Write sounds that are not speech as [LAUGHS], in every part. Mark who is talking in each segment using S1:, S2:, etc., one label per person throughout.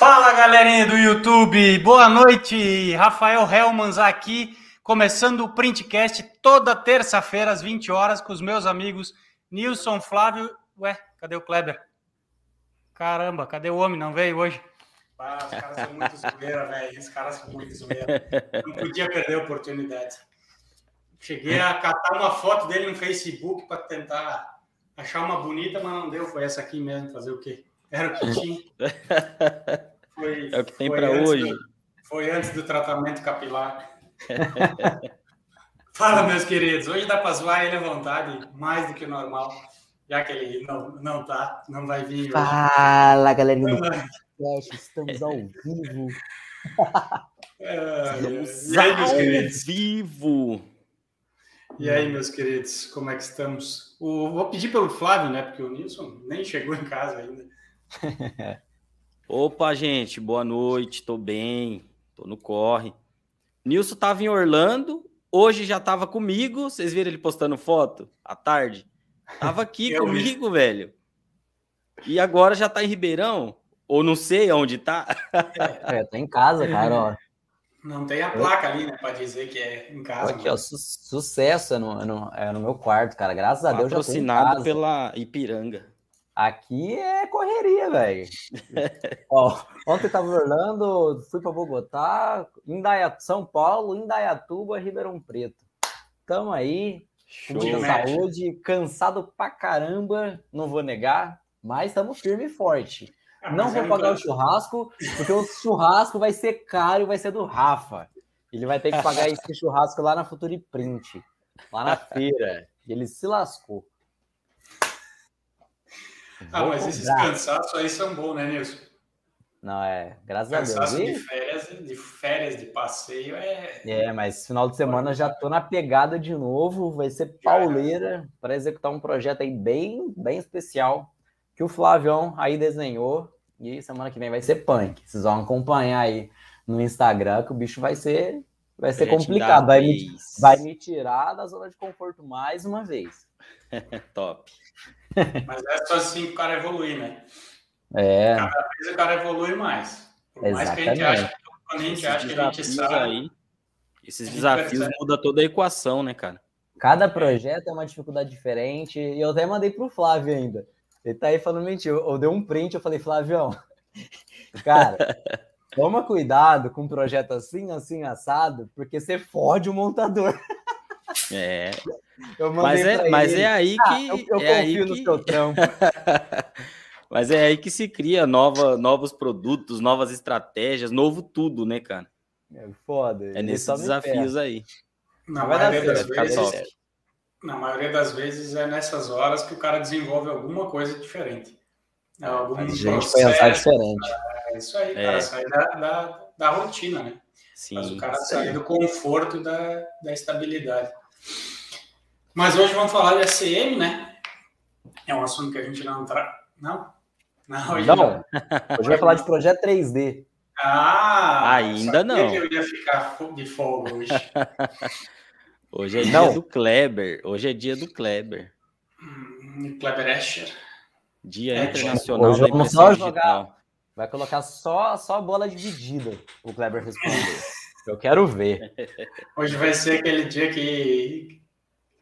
S1: Fala galerinha do YouTube, boa noite. Rafael Helmans aqui, começando o Printcast toda terça-feira às 20 horas com os meus amigos Nilson Flávio. Ué, cadê o Kleber? Caramba, cadê o homem? Não veio hoje? Ah, os caras são muito zoeira, velho. Os caras são muito zoeira. Não podia perder a oportunidade. Cheguei a catar uma foto dele no Facebook para tentar achar uma bonita, mas não deu. Foi essa aqui mesmo. Fazer o quê? Era o que tinha. [LAUGHS]
S2: Foi, é o que tem para hoje.
S1: Do, foi antes do tratamento capilar. [LAUGHS] Fala, meus queridos. Hoje dá para zoar ele à vontade, mais do que normal, já que ele não, não tá, não vai vir. Hoje.
S3: Fala, galerinha do podcast. Estamos ao vivo. [LAUGHS]
S2: É, Estamos ao vivo.
S1: E aí, meus queridos, como é que estamos? O, vou pedir pelo Flávio, né? Porque o Nilson nem chegou em casa ainda. [LAUGHS]
S2: Opa, gente, boa noite, tô bem, tô no corre. Nilson tava em Orlando, hoje já tava comigo, vocês viram ele postando foto à tarde? Tava aqui [LAUGHS] comigo, velho. E agora já tá em Ribeirão, ou não sei onde tá.
S3: É, tá em casa, cara, ó. [LAUGHS]
S1: Não tem a placa ali, né, para dizer que é em casa.
S3: Aqui, ó, su sucesso é no, é no, é no, meu quarto, cara. Graças a Deus já
S2: tô em casa. pela Ipiranga.
S3: Aqui é correria, velho. [LAUGHS] ontem tava em Orlando, fui para Bogotá, Indaia, São Paulo, Indaiatuba, Ribeirão Preto. Tamo aí, Show, com saúde, cansado pra caramba, não vou negar, mas estamos firme e forte. Ah, não vou pagar o churrasco, porque o churrasco vai ser caro e vai ser do Rafa. Ele vai ter que pagar [LAUGHS] esse churrasco lá na Futuriprint, lá na feira. E ele se lascou.
S1: Ah, mas esses cansaços aí são bons, né, Nilson?
S3: Não, é, graças
S1: Cansaço
S3: a Deus.
S1: de férias, de férias, de passeio é.
S3: É, mas final de semana já tô na pegada de novo. Vai ser pauleira para executar um projeto aí bem, bem especial que o Flavião aí desenhou. E semana que vem vai ser punk. Vocês vão acompanhar aí no Instagram que o bicho vai ser, vai ser complicado. Vai me, vai me tirar da zona de conforto mais uma vez. [LAUGHS]
S2: Top.
S1: Mas é só assim que o cara evolui, né?
S3: É.
S1: Cada vez o cara evolui mais. Por mais Exatamente. que a gente ache, quando a gente acha que a gente sabe. Aí,
S2: esses desafios mudam toda a equação, né, cara?
S3: Cada projeto é uma dificuldade diferente. E eu até mandei pro Flávio ainda. Ele tá aí falando mentira. Eu, eu dei um print, eu falei, Flavião, [LAUGHS] cara, [LAUGHS] toma cuidado com um projeto assim, assim, assado, porque você fode o montador.
S2: É. mas é, mas é aí ah, que. Ah, eu, eu é confio no que... seu trampo. [LAUGHS] mas é aí que se cria nova, novos produtos, novas estratégias, novo tudo, né, cara?
S3: É foda.
S2: É nesses desafios aí.
S1: Na maioria, das vezes, na maioria das vezes é nessas horas que o cara desenvolve alguma coisa diferente.
S3: É, a gente pensar diferente.
S1: É isso aí, é. cara, sai da, da, da, rotina, né? Sim, Faz o cara sair do conforto da, da estabilidade. Mas hoje vamos falar de ACM, né? É um assunto que a gente não tra... Não?
S3: Não, hoje não. não. Hoje vai falar de projeto 3D.
S1: Ah!
S2: Ainda não.
S1: que eu ia ficar de folga hoje. [LAUGHS]
S2: hoje é dia não. do Kleber. Hoje é dia do Kleber.
S1: Hum, Kleber Escher.
S2: Dia é, Internacional
S3: da vamos só jogar. Vai colocar só, só bola dividida o Kleber responder. Eu quero ver.
S1: Hoje vai ser aquele dia que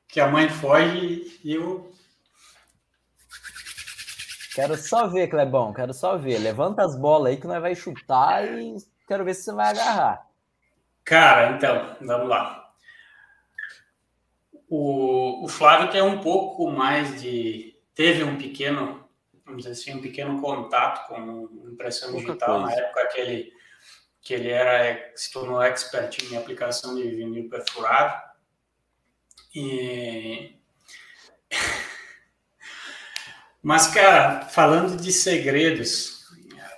S1: que a mãe foge e eu.
S3: Quero só ver, Clebão, quero só ver. Levanta as bolas aí que nós vai chutar e quero ver se você vai agarrar.
S1: Cara, então, vamos lá. O, o Flávio tem um pouco mais de. Teve um pequeno, vamos dizer assim, um pequeno contato com impressão Pouca digital coisa. na época que ele, que ele era, se tornou expert em aplicação de vinil perfurado. E... [LAUGHS] Mas, cara, falando de segredos,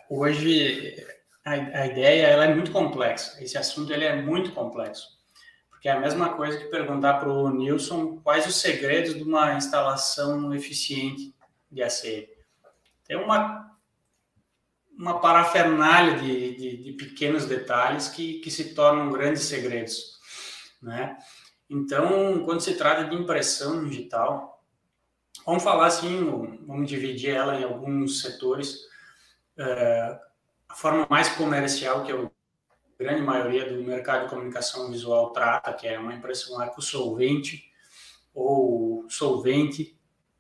S1: hoje a, a ideia ela é muito complexa. Esse assunto ele é muito complexo. Porque é a mesma coisa que perguntar para o Nilson quais os segredos de uma instalação eficiente de ACM. Tem uma, uma parafernália de, de, de pequenos detalhes que, que se tornam grandes segredos. Né? Então, quando se trata de impressão digital, vamos falar assim, vamos dividir ela em alguns setores. É, a forma mais comercial que a grande maioria do mercado de comunicação visual trata, que é uma impressão eco-solvente ou solvente,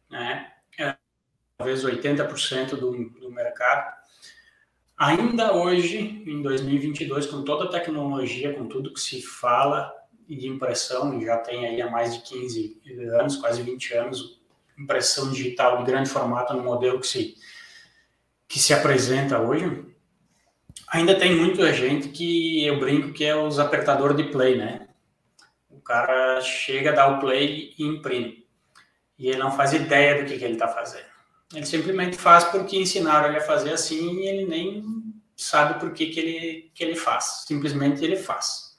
S1: né? Talvez 80% do, do mercado. Ainda hoje, em 2022, com toda a tecnologia, com tudo que se fala de impressão, já tem aí há mais de 15 anos, quase 20 anos, impressão digital de grande formato no modelo que se, que se apresenta hoje, ainda tem muita gente que eu brinco que é os apertadores de play, né? O cara chega, dá o play e imprime. E ele não faz ideia do que, que ele está fazendo. Ele simplesmente faz porque ensinaram ele a fazer assim e ele nem sabe por que, que, ele, que ele faz. Simplesmente ele faz.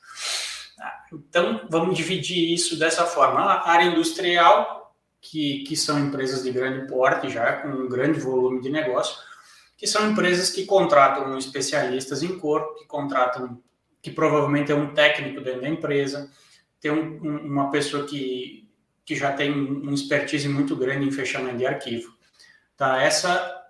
S1: Tá? Então, vamos dividir isso dessa forma. A área industrial, que, que são empresas de grande porte já, com um grande volume de negócio, que são empresas que contratam especialistas em cor, que contratam, que provavelmente é um técnico dentro da empresa, tem um, uma pessoa que, que já tem um expertise muito grande em fechamento de arquivo. Tá? Essa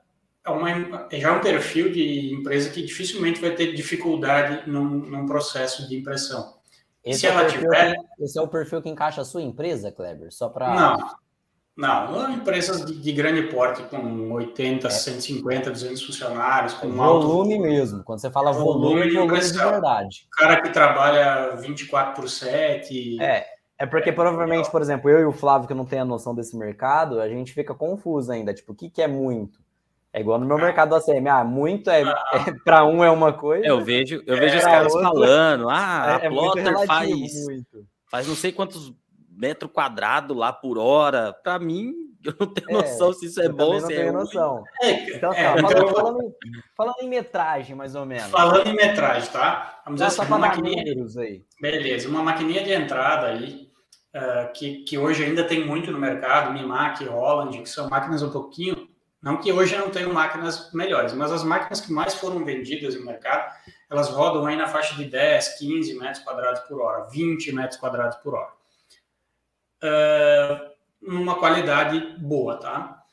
S1: é, uma, é já um perfil de empresa que dificilmente vai ter dificuldade num, num processo de impressão.
S3: Esse, se é ela tiver... que, esse é o perfil que encaixa a sua empresa, Kleber? Só para.
S1: Não, não, empresas de, de, grande porte, com 80, é. 150, 200 funcionários, com
S3: volume alto... mesmo. Quando você fala volume, volume, volume de verdade.
S1: O cara que trabalha 24 por 7.
S3: É, é porque provavelmente, por exemplo, eu e o Flávio, que não tem a noção desse mercado, a gente fica confuso ainda. Tipo, o que, que é muito? É igual no meu ah. mercado ACM. Ah, muito é, ah. é para um é uma coisa.
S2: É, eu vejo, eu vejo os caras outra, falando. Ah, [LAUGHS] é, a plotter faz, faz não sei quantos metros quadrados lá por hora. Para mim, [LAUGHS] eu não tenho é, noção se isso é bom, se é
S3: noção. É, então, tá, é, falando, então... falando, falando, em metragem, mais ou menos.
S1: Falando em metragem, tá? Vamos dizer assim, uma maquininha. Aí. Beleza, uma maquininha de entrada aí uh, que, que hoje ainda tem muito no mercado, Mimac, Holland, que são máquinas um pouquinho, não que hoje não tenham máquinas melhores, mas as máquinas que mais foram vendidas no mercado, elas rodam aí na faixa de 10, 15 metros quadrados por hora, 20 metros quadrados por hora. Uh, numa qualidade boa, tá?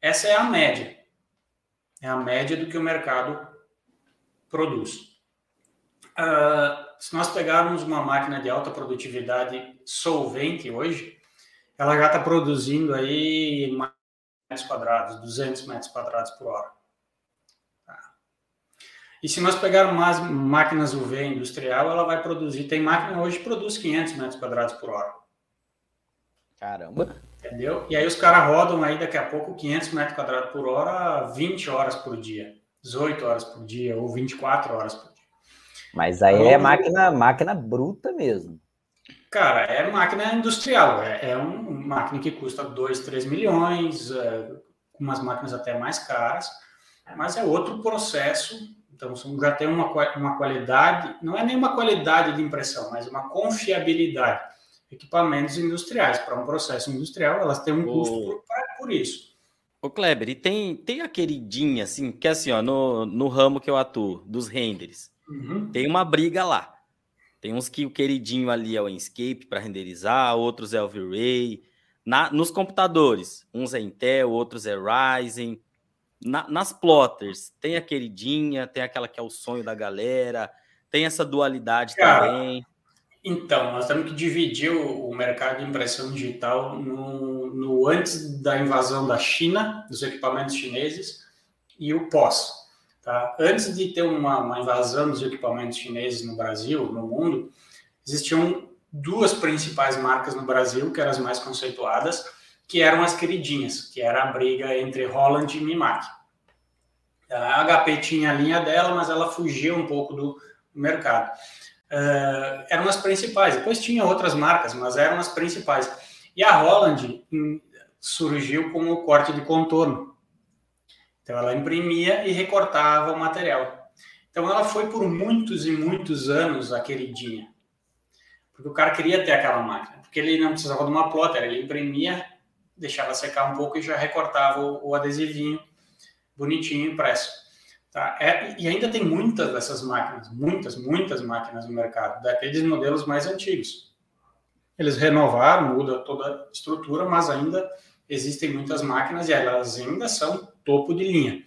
S1: Essa é a média. É a média do que o mercado produz. Uh, se nós pegarmos uma máquina de alta produtividade solvente hoje, ela já está produzindo aí metros quadrados, 200 metros quadrados por hora. Tá. E se nós pegarmos mais máquinas UV industrial, ela vai produzir, tem máquina hoje que produz 500 metros quadrados por hora.
S3: Caramba!
S1: Entendeu? E aí os caras rodam aí daqui a pouco 500 metros quadrados por hora, 20 horas por dia, 18 horas por dia ou 24 horas por.
S3: Mas aí é máquina, máquina bruta mesmo.
S1: Cara, é máquina industrial, é, é uma máquina que custa 2, 3 milhões, é, umas máquinas até mais caras, mas é outro processo, então já tem uma, uma qualidade, não é nem uma qualidade de impressão, mas uma confiabilidade. Equipamentos industriais, para um processo industrial, elas têm um custo por, por isso.
S2: Ô Kleber, e tem, tem a queridinha, assim, que é assim, ó, no, no ramo que eu atuo, dos renders, uhum. tem uma briga lá. Tem uns que o queridinho ali é o Enscape para renderizar, outros é o V-Ray. Na, nos computadores, uns é Intel, outros é Ryzen. Na, nas plotters, tem a queridinha, tem aquela que é o sonho da galera, tem essa dualidade Cara, também.
S1: Então, nós temos que dividir o, o mercado de impressão digital no, no antes da invasão da China, dos equipamentos chineses, e o pós. Tá? Antes de ter uma, uma, invasão dos equipamentos chineses no Brasil, no mundo, existiam duas principais marcas no Brasil, que eram as mais conceituadas, que eram as queridinhas, que era a briga entre Holland e Mimac. A HP tinha a linha dela, mas ela fugia um pouco do mercado. Uh, eram as principais. Depois tinha outras marcas, mas eram as principais. E a Holland hum, surgiu com o corte de contorno, então ela imprimia e recortava o material. Então ela foi por muitos e muitos anos a queridinha. Porque o cara queria ter aquela máquina, porque ele não precisava de uma plotter, ele imprimia, deixava secar um pouco e já recortava o, o adesivinho bonitinho impresso. Tá? É, e ainda tem muitas dessas máquinas, muitas, muitas máquinas no mercado, daqueles modelos mais antigos. Eles renovaram, muda toda a estrutura, mas ainda existem muitas máquinas e elas ainda são topo de linha.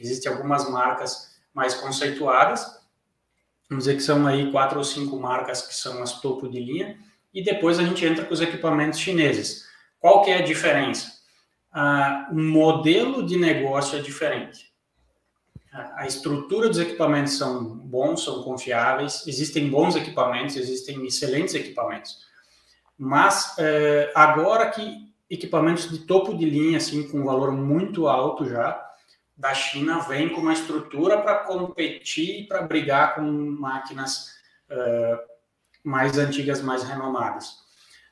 S1: Existem algumas marcas mais conceituadas. Vamos dizer que são aí quatro ou cinco marcas que são as topo de linha. E depois a gente entra com os equipamentos chineses. Qual que é a diferença? Ah, o modelo de negócio é diferente. A estrutura dos equipamentos são bons, são confiáveis, existem bons equipamentos, existem excelentes equipamentos. Mas eh, agora que equipamentos de topo de linha, assim, com valor muito alto já, da China, vem com uma estrutura para competir para brigar com máquinas uh, mais antigas, mais renomadas.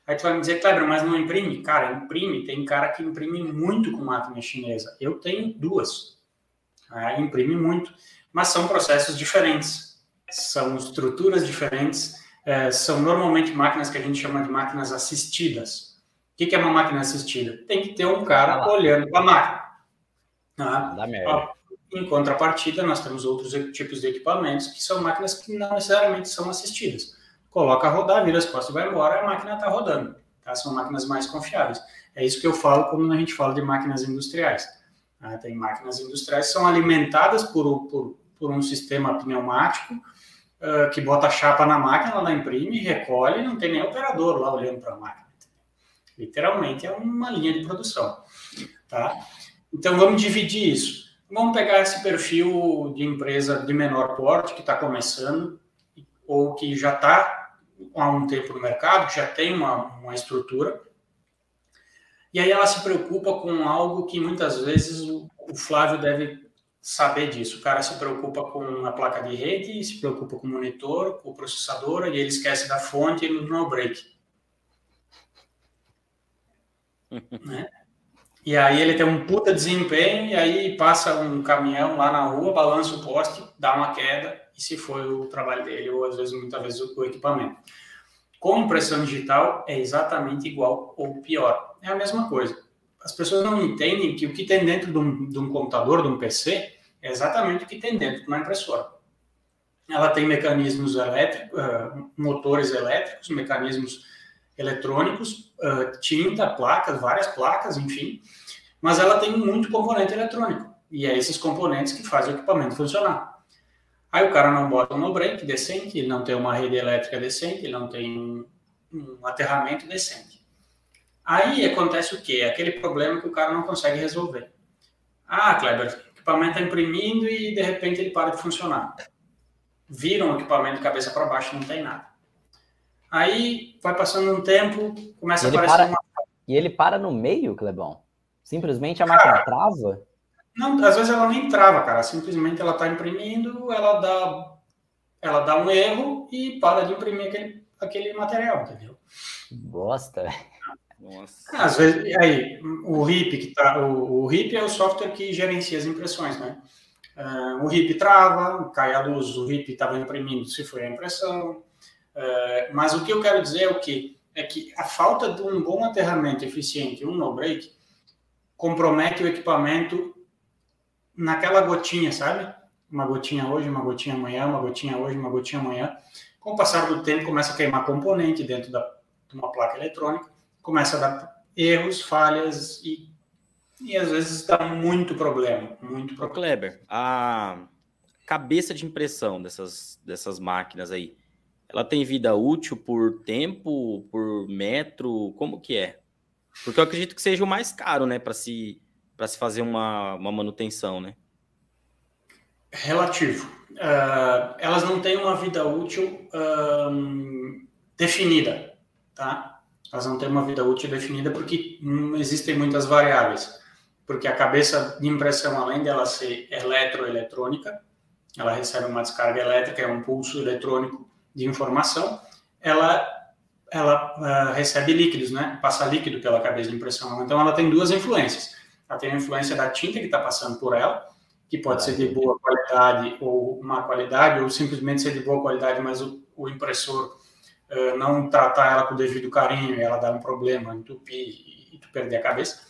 S1: Aí tu vai me dizer, Kleber, mas não imprime? Cara, imprime. Tem cara que imprime muito com máquina chinesa. Eu tenho duas. Ah, imprime muito. Mas são processos diferentes. São estruturas diferentes. É, são normalmente máquinas que a gente chama de máquinas assistidas que, que é uma máquina assistida? Tem que ter um cara ah olhando para a máquina. Tá? Em contrapartida, nós temos outros tipos de equipamentos que são máquinas que não necessariamente são assistidas. Coloca a rodar, vira as costas e vai embora, a máquina está rodando. Tá? São máquinas mais confiáveis. É isso que eu falo quando a gente fala de máquinas industriais. Tá? Tem máquinas industriais que são alimentadas por, por, por um sistema pneumático uh, que bota a chapa na máquina, ela imprime, recolhe, não tem nem operador lá olhando para a máquina. Literalmente é uma linha de produção, tá? Então vamos dividir isso. Vamos pegar esse perfil de empresa de menor porte que está começando ou que já está há um tempo no mercado, que já tem uma, uma estrutura. E aí ela se preocupa com algo que muitas vezes o, o Flávio deve saber disso. O cara se preocupa com a placa de rede, se preocupa com o monitor, com o processador, e ele esquece da fonte e no no break. Né? [LAUGHS] E aí ele tem um puta desempenho, e aí passa um caminhão lá na rua, balança o poste, dá uma queda, e se foi o trabalho dele, ou às vezes, muitas vezes, o equipamento. Com impressão digital é exatamente igual ou pior. É a mesma coisa. As pessoas não entendem que o que tem dentro de um, de um computador, de um PC, é exatamente o que tem dentro de uma impressora. Ela tem mecanismos elétricos, uh, motores elétricos, mecanismos eletrônicos, uh, tinta, placas, várias placas, enfim, mas ela tem muito componente eletrônico. E é esses componentes que fazem o equipamento funcionar. Aí o cara não bota um no-break decente, ele não tem uma rede elétrica decente, ele não tem um, aterramento decente. Aí acontece o quê? Aquele problema que o cara não consegue resolver. Ah, Kleber, o equipamento está imprimindo e de repente ele para de funcionar. Vira um equipamento de cabeça para baixo não tem nada. Aí vai passando um tempo, começa a aparecer
S3: para,
S1: uma.
S3: E ele para no meio, Clebão? Simplesmente a máquina cara, trava?
S1: Não, às vezes ela nem trava, cara. Simplesmente ela está imprimindo, ela dá, ela dá um erro e para de imprimir aquele, aquele material, entendeu?
S3: Bosta,
S1: Nossa. Às vezes, aí, o RIP que tá, o, o RIP é o software que gerencia as impressões, né? Uh, o RIP trava, cai a luz, o RIP estava imprimindo se foi a impressão, é, mas o que eu quero dizer é o que é que a falta de um bom aterramento eficiente, um no break, compromete o equipamento naquela gotinha, sabe? Uma gotinha hoje, uma gotinha amanhã, uma gotinha hoje, uma gotinha amanhã. Com o passar do tempo, começa a queimar componente dentro da, de uma placa eletrônica, começa a dar erros, falhas e, e às vezes dá muito problema, muito problema.
S2: Kleber, a cabeça de impressão dessas, dessas máquinas aí, ela tem vida útil por tempo, por metro? Como que é? Porque eu acredito que seja o mais caro, né, para se, se fazer uma, uma manutenção, né?
S1: Relativo. Uh, elas não têm uma vida útil definida, tá? Elas não têm uma vida útil definida porque não existem muitas variáveis. Porque a cabeça de impressão, além dela ser eletroeletrônica, ela recebe uma descarga elétrica, é um pulso eletrônico de informação, ela, ela uh, recebe líquidos, né? Passa líquido pela cabeça de impressão. Então, ela tem duas influências. Ela tem a influência da tinta que está passando por ela, que pode ser de boa qualidade ou má qualidade, ou simplesmente ser de boa qualidade, mas o, o impressor uh, não tratar ela com o devido carinho e ela dá um problema, entupir e, e tu perder a cabeça.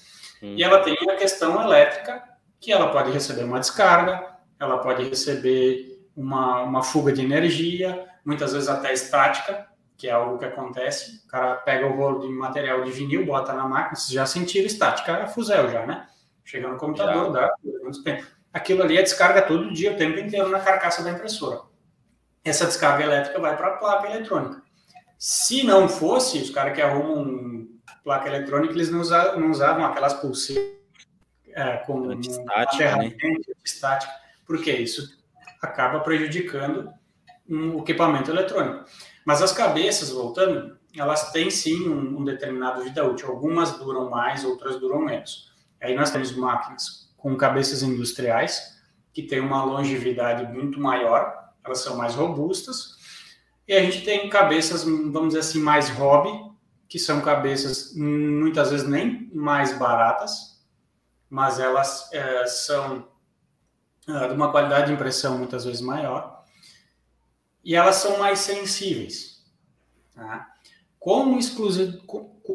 S1: Hum. E ela tem a questão elétrica, que ela pode receber uma descarga, ela pode receber uma, uma fuga de energia, muitas vezes até estática, que é algo que acontece. O cara pega o rolo de material de vinil, bota na máquina, vocês já sentiram estática, é fuzel já, né? Chega no computador, já. dá aquilo ali é descarga todo dia, o tempo inteiro na carcaça da impressora. Essa descarga elétrica vai para a placa eletrônica. Se não fosse, os caras que arrumam placa eletrônica, eles não usavam, não usavam aquelas pulseiras é, com
S2: estática, né?
S1: estática, porque isso acaba prejudicando um equipamento eletrônico. Mas as cabeças, voltando, elas têm sim um, um determinado vida útil. Algumas duram mais, outras duram menos. Aí nós temos máquinas com cabeças industriais, que têm uma longevidade muito maior, elas são mais robustas. E a gente tem cabeças, vamos dizer assim, mais hobby, que são cabeças muitas vezes nem mais baratas, mas elas é, são é, de uma qualidade de impressão muitas vezes maior e elas são mais sensíveis. Tá? Como exclusivo,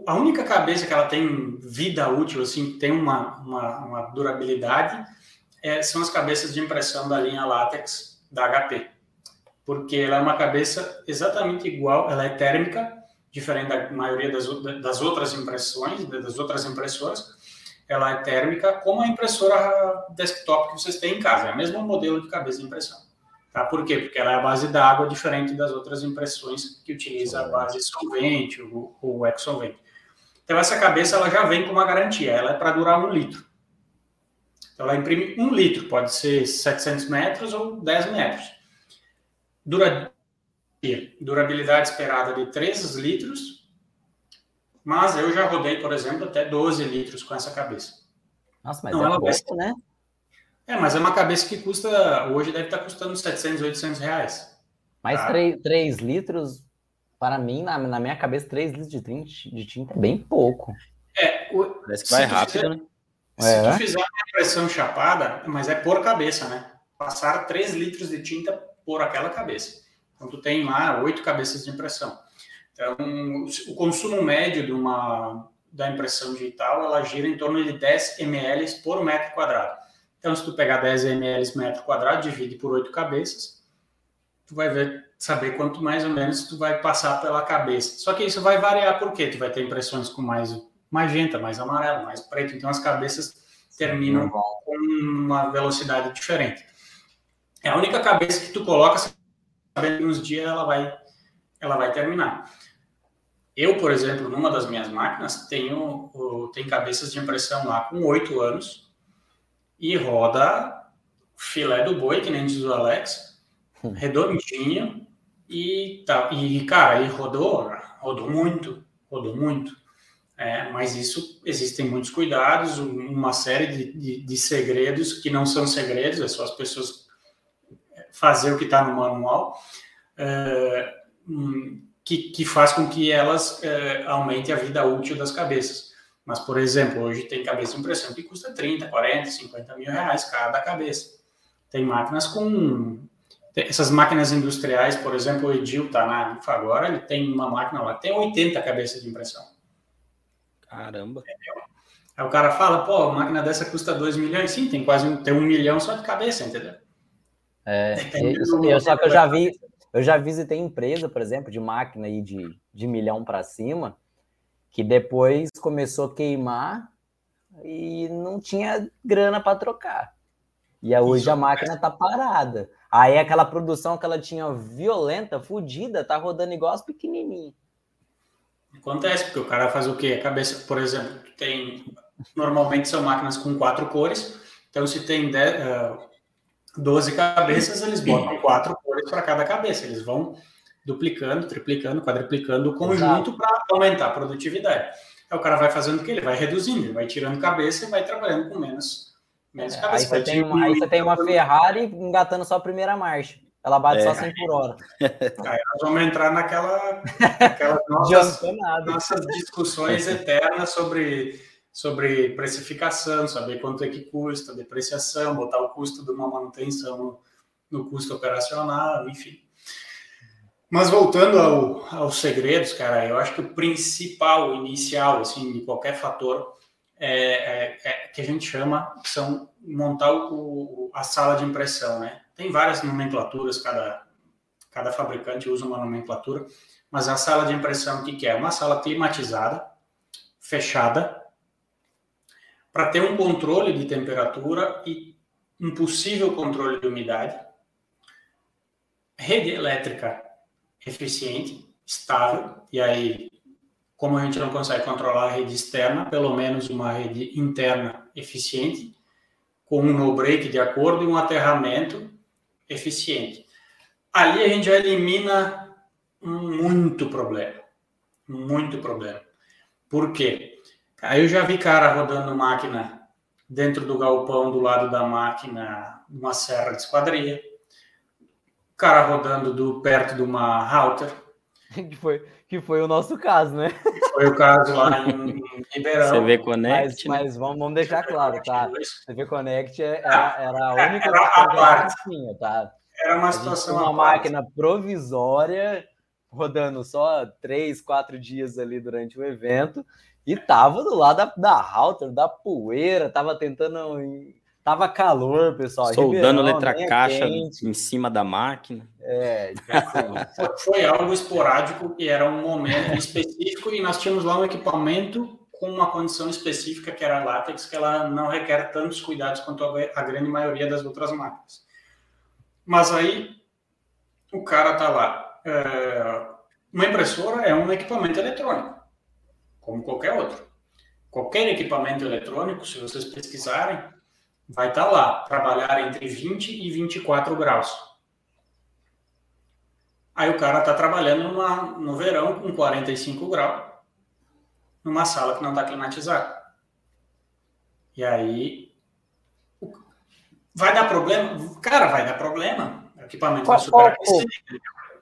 S1: a única cabeça que ela tem vida útil, assim, tem uma, uma, uma durabilidade, é, são as cabeças de impressão da linha látex da HP, porque ela é uma cabeça exatamente igual, ela é térmica, diferente da maioria das, das outras impressões, das outras impressoras, ela é térmica, como a impressora desktop que vocês têm em casa, é o mesmo modelo de cabeça de impressão. Tá? Por quê? Porque ela é a base da água, diferente das outras impressões que utiliza a base solvente ou, ou ex-solvente. Então, essa cabeça ela já vem com uma garantia, ela é para durar um litro. Então, ela imprime um litro, pode ser 700 metros ou 10 metros. Dura, durabilidade esperada de 3 litros, mas eu já rodei, por exemplo, até 12 litros com essa cabeça.
S3: Nossa, mas Não, é pouco, vai... né?
S1: É, mas é uma cabeça que custa, hoje deve estar custando 700, 800 reais.
S3: Mas tá? 3, 3 litros, para mim, na, na minha cabeça, 3 litros de tinta, de tinta é bem pouco.
S1: É, o,
S2: Parece que vai rápido, fizer, né?
S1: Se é. tu fizer uma impressão chapada, mas é por cabeça, né? Passar 3 litros de tinta por aquela cabeça. Então, tu tem lá oito cabeças de impressão. Então, o consumo médio de uma, da impressão digital, ela gira em torno de 10 ml por metro quadrado. Então, se tu pegar 10 ml metro quadrado, divide por oito cabeças, tu vai ver, saber quanto mais ou menos tu vai passar pela cabeça. Só que isso vai variar porque tu vai ter impressões com mais magenta, mais amarelo, mais preto. Então, as cabeças terminam com uma velocidade diferente. É a única cabeça que tu coloca sabendo que uns dias ela vai, ela vai terminar. Eu, por exemplo, numa das minhas máquinas, tenho tem cabeças de impressão lá com oito anos e roda filé do boi, que nem diz o Alex, hum. redondinho e tá, e cara, ele rodou, rodou muito, rodou muito. É, mas isso existem muitos cuidados, uma série de, de, de segredos que não são segredos, é só as pessoas fazer o que está no manual, é, hum, que, que, faz com que elas é, aumentem a vida útil das cabeças. Mas, por exemplo, hoje tem cabeça de impressão que custa 30, 40, 50 mil reais cada cabeça. Tem máquinas com. Essas máquinas industriais, por exemplo, o Edil está na agora, ele tem uma máquina lá tem 80 cabeças de impressão.
S2: Caramba. Entendeu?
S1: Aí o cara fala, pô, a máquina dessa custa 2 milhões. Sim, tem quase um, tem um milhão só de cabeça, entendeu?
S3: É, eu, só que eu já vi, eu já visitei empresa, por exemplo, de máquina aí de, de milhão para cima, que depois começou a queimar e não tinha grana para trocar. E hoje Isso, a máquina é. tá parada. Aí aquela produção que ela tinha violenta, fodida, tá rodando igual as pequenininhas.
S1: Acontece, porque o cara faz o quê? A cabeça, por exemplo, tem. Normalmente são máquinas com quatro cores. Então, se tem 10, uh, 12 cabeças, eles botam quatro cores para cada cabeça. Eles vão duplicando, triplicando, quadruplicando o conjunto para aumentar a produtividade. Aí o cara vai fazendo o que? Ele vai reduzindo, ele vai tirando cabeça e vai trabalhando com menos, menos é,
S3: cabeça. Aí você, tem uma, aí você tem uma Ferrari engatando só a primeira marcha. Ela bate é. só 100 por hora. [LAUGHS]
S1: Aí nós vamos entrar naquela, naquelas [LAUGHS] nossas, nossas discussões [LAUGHS] eternas sobre sobre precificação, saber quanto é que custa, depreciação, botar o custo de uma manutenção no, no custo operacional, enfim. Mas voltando ao, aos segredos, cara, eu acho que o principal, inicial, assim, de qualquer fator é, é, é que a gente chama são montar o, a sala de impressão, né? Tem várias nomenclaturas, cada, cada fabricante usa uma nomenclatura, mas a sala de impressão, o que, que é? Uma sala climatizada, fechada, para ter um controle de temperatura e um possível controle de umidade, rede elétrica eficiente, estável, e aí, como a gente não consegue controlar a rede externa, pelo menos uma rede interna eficiente, com um no-break de acordo e um aterramento eficiente. Ali a gente já elimina muito problema, muito problema. Por quê? Aí eu já vi cara rodando máquina dentro do galpão, do lado da máquina, uma serra de esquadria, cara rodando do, perto de uma router. [LAUGHS]
S3: Que foi, que foi o nosso caso, né?
S1: Foi o caso lá em, Ribeirão.
S2: CV Connect.
S3: Mas, mas vamos, vamos deixar claro, tá? CV Connect é, era, era a única
S1: era a parte.
S3: que tinha, tá?
S1: Era uma situação.
S3: Uma máquina provisória rodando só três, quatro dias ali durante o evento e tava do lado da, da router, da poeira, tava tentando Tava calor, pessoal.
S2: Soldando letra caixa em cima da máquina.
S3: É,
S1: assim, [LAUGHS] foi algo esporádico e era um momento específico e nós tínhamos lá um equipamento com uma condição específica que era a látex, que ela não requer tantos cuidados quanto a grande maioria das outras máquinas. Mas aí o cara tá lá. É, uma impressora é um equipamento eletrônico, como qualquer outro. Qualquer equipamento eletrônico, se vocês pesquisarem, vai estar tá lá, trabalhar entre 20 e 24 graus. Aí o cara está trabalhando numa, no verão com 45 graus, numa sala que não está climatizada. E aí vai dar problema? Cara, vai dar problema. O equipamento vai superaquecer.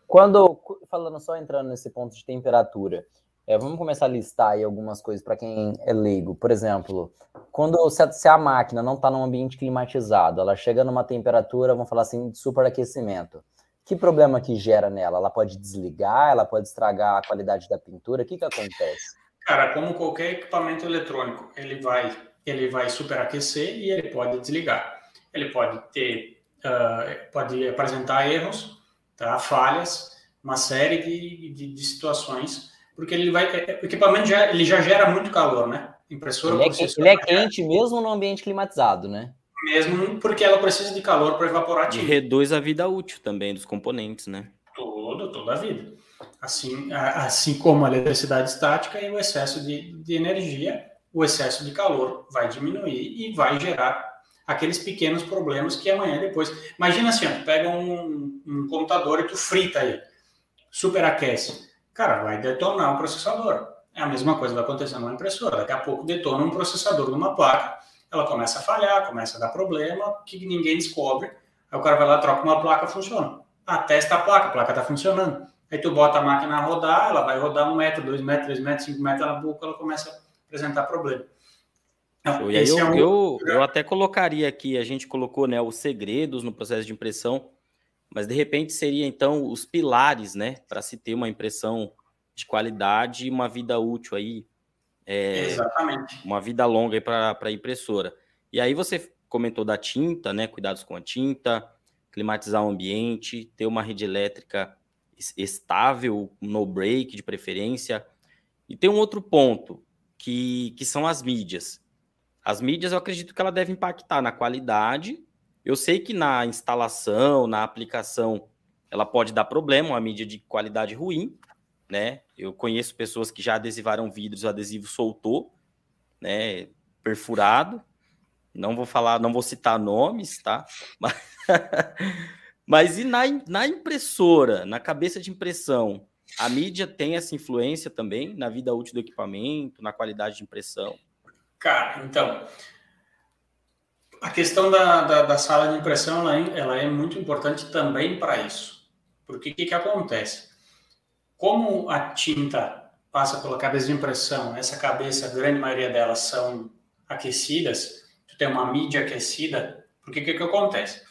S3: Quando, falando só entrando nesse ponto de temperatura, é, vamos começar a listar aí algumas coisas para quem é leigo. Por exemplo, quando se a, se a máquina não está num ambiente climatizado, ela chega numa temperatura, vamos falar assim, de superaquecimento. Que problema que gera nela? Ela pode desligar, ela pode estragar a qualidade da pintura? O que, que acontece?
S1: Cara, como qualquer equipamento eletrônico, ele vai, ele vai superaquecer e ele pode desligar. Ele pode ter, uh, pode apresentar erros, tá? falhas, uma série de, de, de situações porque ele vai, é, é, o equipamento já, ele já gera muito calor, né?
S3: Impressora ele, é, ele é quente mesmo no ambiente climatizado, né?
S1: Mesmo porque ela precisa de calor para evaporar.
S2: E reduz a vida útil também dos componentes, né?
S1: Toda, toda a vida. Assim, assim como a eletricidade estática e o excesso de, de energia, o excesso de calor vai diminuir e vai gerar aqueles pequenos problemas que amanhã depois. Imagina assim, ó, pega um, um computador e tu frita ele, superaquece cara, vai detonar o processador. É a mesma coisa que vai acontecer numa impressora. Daqui a pouco detona um processador numa placa, ela começa a falhar, começa a dar problema, que ninguém descobre. Aí o cara vai lá, troca uma placa, funciona. Ah, testa a placa, a placa está funcionando. Aí tu bota a máquina a rodar, ela vai rodar um metro, dois metros, três metros, cinco metros, ela ela começa a apresentar problema.
S2: Então, e eu, é um... eu, eu até colocaria aqui, a gente colocou né, os segredos no processo de impressão, mas de repente seria então os pilares, né, para se ter uma impressão de qualidade e uma vida útil aí.
S1: É, Exatamente.
S2: Uma vida longa para a impressora. E aí você comentou da tinta, né? Cuidados com a tinta, climatizar o ambiente, ter uma rede elétrica estável, no break de preferência. E tem um outro ponto, que, que são as mídias. As mídias eu acredito que ela deve impactar na qualidade eu sei que na instalação, na aplicação, ela pode dar problema, uma mídia de qualidade ruim, né? Eu conheço pessoas que já adesivaram vidros, o adesivo soltou, né? Perfurado. Não vou falar, não vou citar nomes, tá? [LAUGHS] Mas, Mas e na, na impressora, na cabeça de impressão, a mídia tem essa influência também na vida útil do equipamento, na qualidade de impressão?
S1: Cara, então, a questão da, da, da, sala de impressão ela é, ela é muito importante também para isso. Porque o que, que acontece? Como a tinta passa pela cabeça de impressão, essa cabeça, a grande maioria delas são aquecidas, tu tem uma mídia aquecida, porque o que, que acontece?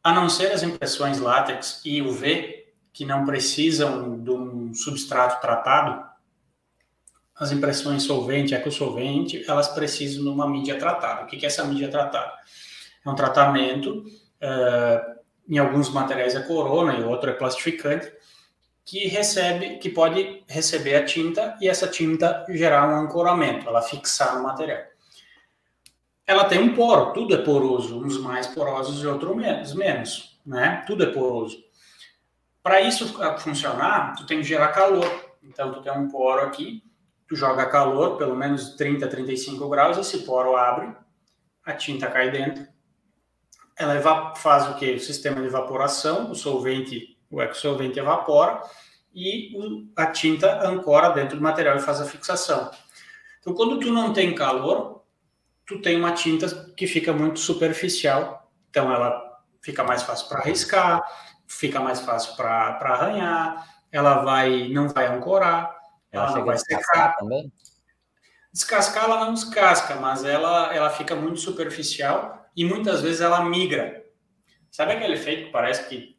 S1: A não ser as impressões látex e UV, que não precisam de um substrato tratado, as impressões solvente, ecosolvente, elas precisam de uma mídia tratada. O que é essa mídia tratada? É um tratamento, uh, em alguns materiais é corona e outro é plastificante, que recebe, que pode receber a tinta e essa tinta gerar um ancoramento, ela fixar no material. ela tem um poro, tudo é poroso, uns mais porosos e outros menos, menos, né? Tudo é poroso. Para isso funcionar, tu tem que gerar calor. Então, tu tem um poro aqui, tu joga calor, pelo menos 30, 35 graus, esse poro abre, a tinta cai dentro, ela faz o que? O sistema de evaporação, o solvente, o exsolvente evapora e a tinta ancora dentro do material e faz a fixação. Então, quando tu não tem calor, tu tem uma tinta que fica muito superficial, então ela fica mais fácil para riscar, fica mais fácil para arranhar, ela vai não vai ancorar, ela, ela não vai secar. Também? Descascar ela não descasca, mas ela, ela fica muito superficial e muitas vezes ela migra. Sabe aquele efeito que parece que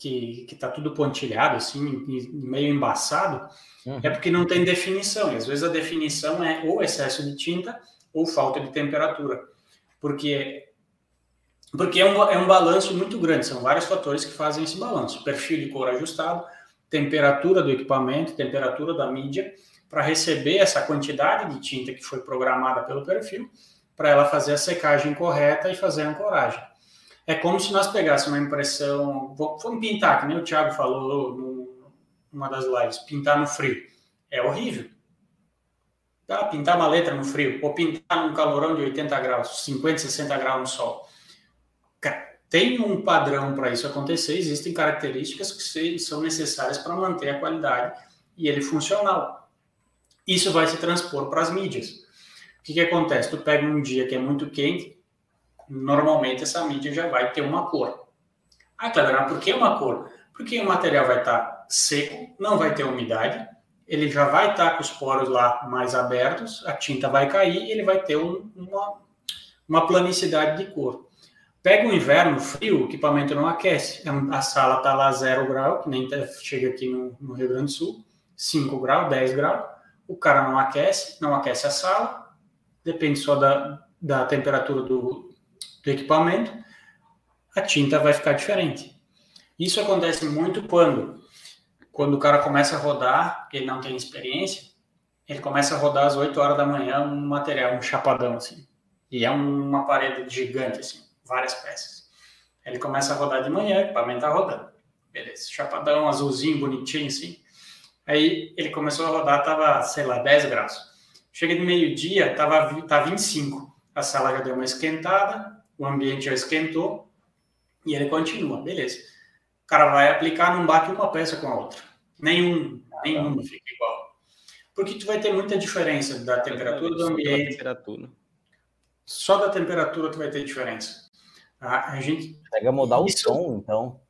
S1: que está tudo pontilhado, assim, meio embaçado? Uhum. É porque não tem definição. E às vezes a definição é ou excesso de tinta ou falta de temperatura. Porque porque é um, é um balanço muito grande, são vários fatores que fazem esse balanço. Perfil de cor ajustado, temperatura do equipamento, temperatura da mídia, para receber essa quantidade de tinta que foi programada pelo perfil, para ela fazer a secagem correta e fazer a ancoragem. É como se nós pegássemos uma impressão, vamos pintar, que nem o Thiago falou numa das lives, pintar no frio. É horrível. Pintar uma letra no frio, ou pintar num calorão de 80 graus, 50, 60 graus no sol. Tem um padrão para isso acontecer, existem características que são necessárias para manter a qualidade e ele funcional. Isso vai se transpor para as mídias. O que, que acontece? Tu pega um dia que é muito quente, normalmente essa mídia já vai ter uma cor. Ah, Cleber, por que uma cor? Porque o material vai estar tá seco, não vai ter umidade, ele já vai estar tá com os poros lá mais abertos, a tinta vai cair e ele vai ter um, uma, uma planicidade de cor. Pega o inverno frio, o equipamento não aquece. É a sala está lá zero grau, que nem tá, chega aqui no, no, Rio Grande do Sul, 5 graus, 10 graus. O cara não aquece, não aquece a sala, depende só da, da temperatura do, do equipamento. A tinta vai ficar diferente. Isso acontece muito quando, quando o cara começa a rodar, ele não tem experiência, ele começa a rodar às 8 horas da manhã um material, um chapadão assim. E é uma parede gigante assim várias peças. Ele começa a rodar de manhã, o equipamento tá rodando. Beleza, chapadão, azulzinho, bonitinho assim. Aí ele começou a rodar, tava, sei lá, 10 graus. Chega de meio-dia, tava, tá 25. A sala já deu uma esquentada, o ambiente já esquentou e ele continua. Beleza. O cara vai aplicar, não bate uma peça com a outra. Nenhum, nenhum fica igual. Porque tu vai ter muita diferença da temperatura do ambiente. Só da temperatura tu vai ter diferença. A, a gente
S3: pega mudar o tom, então.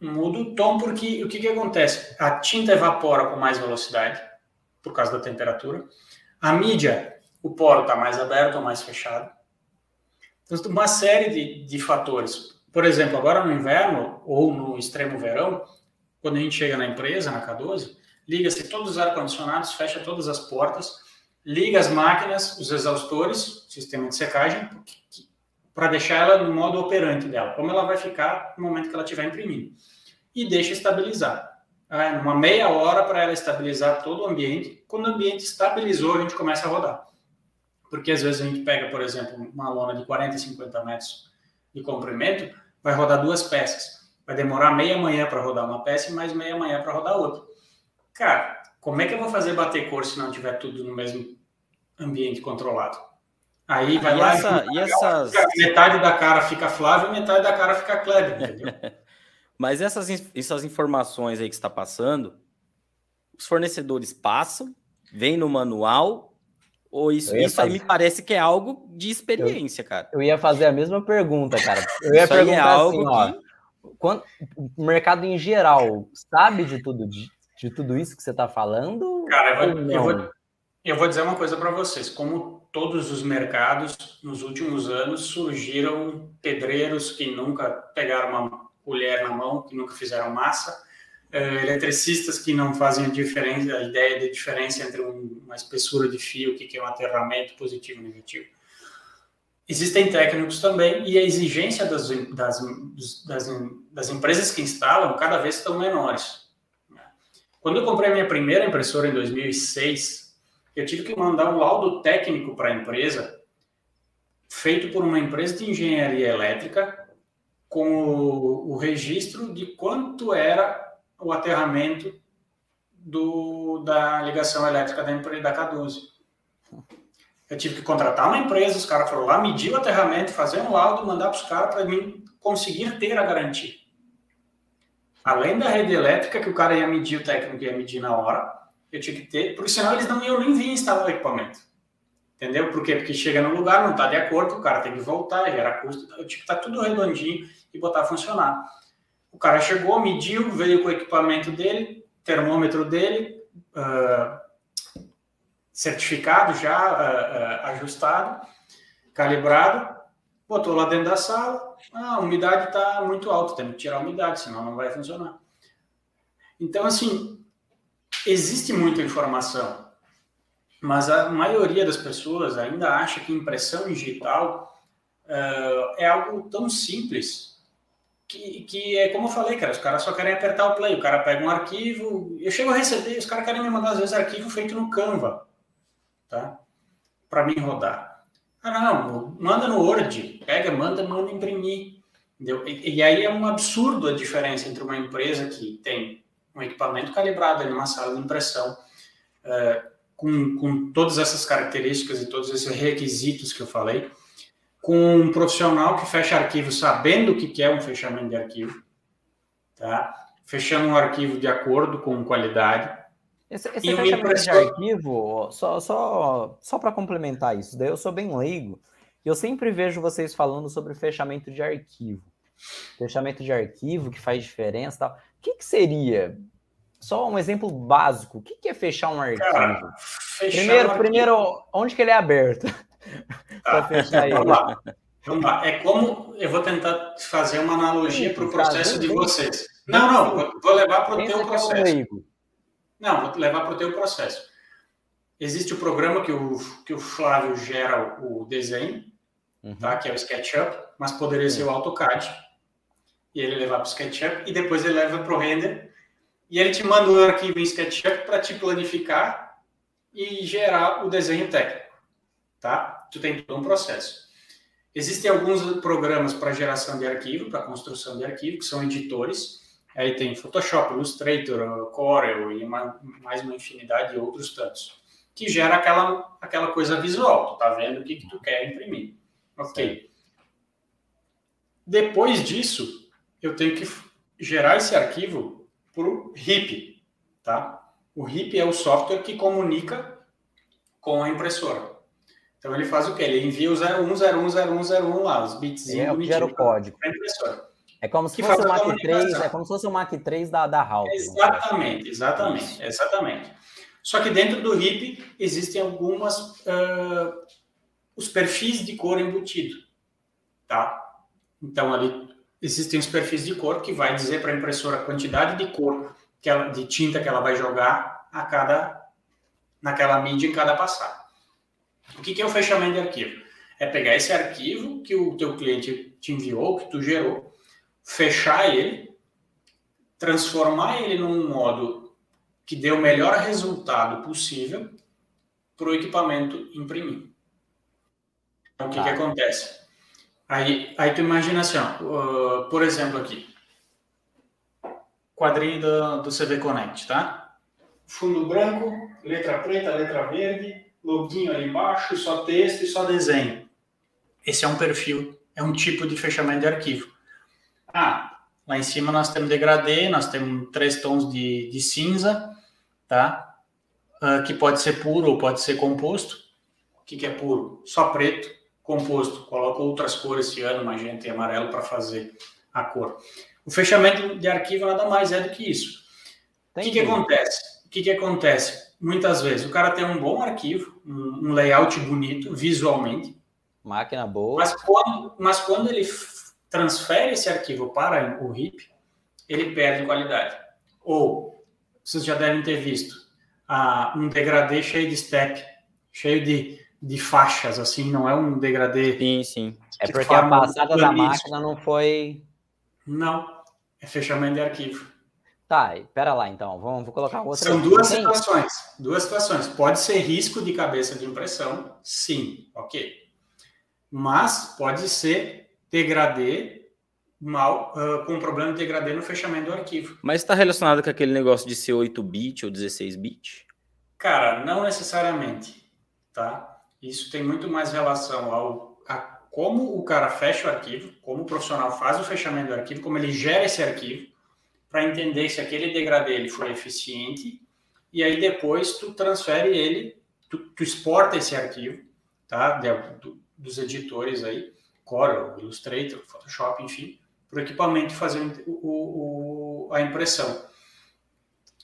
S1: Muda o tom porque o que, que acontece? A tinta evapora com mais velocidade por causa da temperatura. A mídia, o poro está mais aberto ou mais fechado. Então, uma série de, de fatores. Por exemplo, agora no inverno ou no extremo verão, quando a gente chega na empresa, na K12, liga-se todos os ar-condicionados, fecha todas as portas, liga as máquinas, os exaustores, sistema de secagem, para deixar ela no modo operante dela, como ela vai ficar no momento que ela estiver imprimindo. E deixa estabilizar. É, uma meia hora para ela estabilizar todo o ambiente. Quando o ambiente estabilizou, a gente começa a rodar. Porque às vezes a gente pega, por exemplo, uma lona de 40, 50 metros de comprimento, vai rodar duas peças. Vai demorar meia manhã para rodar uma peça e mais meia manhã para rodar outra. Cara, como é que eu vou fazer bater cor se não tiver tudo no mesmo ambiente controlado? Aí vai e lá essa, e, essas... metade da cara fica Flávio, metade da cara fica Kleber, [LAUGHS] entendeu?
S2: Mas essas, essas informações aí que está passando, os fornecedores passam, vem no manual, ou isso, isso fazer... aí me parece que é algo de experiência,
S3: eu,
S2: cara.
S3: Eu ia fazer a mesma pergunta, cara. Eu ia isso perguntar é algo assim, que... ó, quando, o mercado em geral sabe de tudo, de, de tudo isso que você está falando?
S1: Cara, eu vou, eu vou, eu vou dizer uma coisa para vocês. Como todos os mercados, nos últimos anos, surgiram pedreiros que nunca pegaram uma colher na mão, que nunca fizeram massa, uh, eletricistas que não fazem a diferença, a ideia de diferença entre um, uma espessura de fio, que é um aterramento positivo e negativo. Existem técnicos também e a exigência das, das, das, das empresas que instalam cada vez estão menores. Quando eu comprei a minha primeira impressora em 2006, eu tive que mandar um laudo técnico para a empresa feito por uma empresa de engenharia elétrica com o, o registro de quanto era o aterramento do, da ligação elétrica da empresa da K12. Eu tive que contratar uma empresa, os caras foram lá, medir o aterramento, fazer um laudo, mandar para os caras para mim conseguir ter a garantia. Além da rede elétrica, que o cara ia medir, o técnico ia medir na hora, eu tinha que ter, porque senão eles não iam nem vir instalar o equipamento. Entendeu? Por quê? Porque chega no lugar, não está de acordo, o cara tem que voltar, gera custo, eu tinha que estar tá tudo redondinho e botar a funcionar. O cara chegou, mediu, veio com o equipamento dele, termômetro dele, uh, certificado já, uh, uh, ajustado, calibrado, botou lá dentro da sala, ah, a umidade está muito alta, tem que tirar a umidade, senão não vai funcionar. Então, assim, existe muita informação, mas a maioria das pessoas ainda acha que impressão digital uh, é algo tão simples que, que é como eu falei, cara, os caras só querem apertar o play, o cara pega um arquivo, eu chego a receber, os caras querem me mandar às vezes arquivo feito no Canva, tá? Para mim rodar. Ah, não, manda no Word, pega, manda, manda imprimir. E, e aí é um absurdo a diferença entre uma empresa que tem um equipamento calibrado em uma sala de impressão, uh, com, com todas essas características e todos esses requisitos que eu falei, com um profissional que fecha arquivo sabendo o que é um fechamento de arquivo, tá? Fechando um arquivo de acordo com qualidade.
S3: Esse, esse fechamento de arquivo, só, só, só para complementar isso, daí eu sou bem leigo, eu sempre vejo vocês falando sobre fechamento de arquivo. Fechamento de arquivo que faz diferença tal. O que, que seria? Só um exemplo básico. O que, que é fechar um arquivo? Cara, primeiro, um primeiro, onde que ele é aberto? [LAUGHS]
S1: Tá, fechar vamos lá. Vamos lá. É como eu vou tentar fazer uma analogia para o processo de vocês. Não, não, vou levar para o teu processo. Não, vou levar para o teu processo. Existe o programa que o, que o Flávio gera o, desenho, uhum. tá? que é o SketchUp, mas poderia ser o AutoCAD. E ele levar para o SketchUp e depois ele leva para o render. E ele te manda um arquivo em SketchUp para te planificar e gerar o desenho técnico. Tá? tu tem todo um processo. Existem alguns programas para geração de arquivo, para construção de arquivo, que são editores. Aí tem Photoshop, Illustrator, Corel e uma, mais uma infinidade de outros tantos, que gera aquela, aquela coisa visual. Tu tá vendo o que, que tu quer imprimir. Ok. Depois disso, eu tenho que gerar esse arquivo para o RIP, tá? O RIP é o software que comunica com a impressora. Então ele faz o quê? Ele envia o 01010101 lá, os bits.
S3: É o gera o código. É como se que fosse o Mac 3, é como se fosse o Mac 3 da, da HAL.
S1: Exatamente, exatamente, exatamente. Só que dentro do RIP existem algumas uh, os perfis de cor embutido, tá? Então ali existem os perfis de cor que vai dizer para a impressora a quantidade de cor que ela, de tinta que ela vai jogar a cada naquela mídia em cada passada. O que é o fechamento de arquivo? É pegar esse arquivo que o teu cliente te enviou, que tu gerou, fechar ele, transformar ele num modo que dê o melhor resultado possível para o equipamento imprimir. Então, o que, tá. que acontece? Aí, aí tu imagina assim, ó, uh, por exemplo aqui, quadrinho do, do CV Connect, tá? Fundo branco, letra preta, letra verde, loginho ali embaixo, só texto e só desenho. Esse é um perfil, é um tipo de fechamento de arquivo. Ah, lá em cima nós temos degradê, nós temos três tons de, de cinza, tá? Uh, que pode ser puro ou pode ser composto. O que, que é puro? Só preto, composto. Coloca outras cores, ciano, magenta e amarelo para fazer a cor. O fechamento de arquivo nada mais é do que isso. O que, que acontece? O que, que acontece? muitas vezes o cara tem um bom arquivo, um, um layout bonito visualmente.
S3: Máquina boa.
S1: Mas quando, mas quando ele transfere esse arquivo para o RIP, ele perde qualidade. Ou, vocês já devem ter visto, uh, um degradê cheio de step, cheio de, de faixas, assim, não é um degradê.
S3: Sim, sim. É porque a passada da máquina não foi.
S1: Não, é fechamento de arquivo.
S3: Tá, pera lá então, vamos vou colocar outra.
S1: São duas Tem... situações, duas situações. Pode ser risco de cabeça de impressão, sim, ok. mas pode ser degradê mal, uh, com um problema de degradê no fechamento do arquivo.
S2: Mas está relacionado com aquele negócio de ser 8-bit ou 16-bit?
S1: Cara, não necessariamente, tá? Isso tem muito mais relação ao a como o cara fecha o arquivo, como o profissional faz o fechamento do arquivo, como ele gera esse arquivo, para entender se aquele degradê ele foi eficiente, e aí depois tu transfere ele, tu, tu exporta esse arquivo, tá? De, do, dos editores aí, Corel, Illustrator, Photoshop, enfim, para o equipamento fazer o, o, a impressão.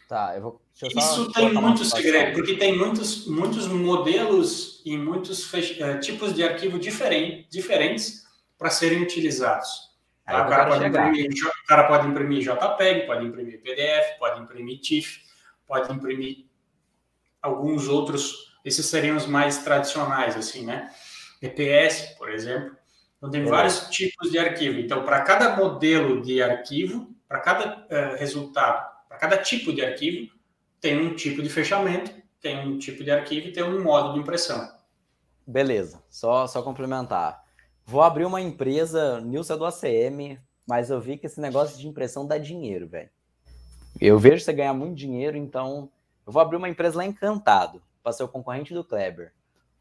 S3: Tá, eu vou.
S1: Isso tem muito segredo, porque tem muitos, muitos modelos e muitos uh, tipos de arquivo diferente, diferentes para serem utilizados. Tá? O, cara pode imprimir, o cara pode imprimir JPEG, pode imprimir PDF, pode imprimir TIFF, pode imprimir alguns outros. Esses seriam os mais tradicionais, assim, né? EPS, por exemplo. Então, tem é. vários tipos de arquivo. Então, para cada modelo de arquivo, para cada uh, resultado, para cada tipo de arquivo, tem um tipo de fechamento, tem um tipo de arquivo e tem um modo de impressão.
S3: Beleza, só, só complementar. Vou abrir uma empresa, Nilson é do ACM, mas eu vi que esse negócio de impressão dá dinheiro, velho. Eu vejo você ganhar muito dinheiro, então eu vou abrir uma empresa lá encantado, para ser o concorrente do Kleber.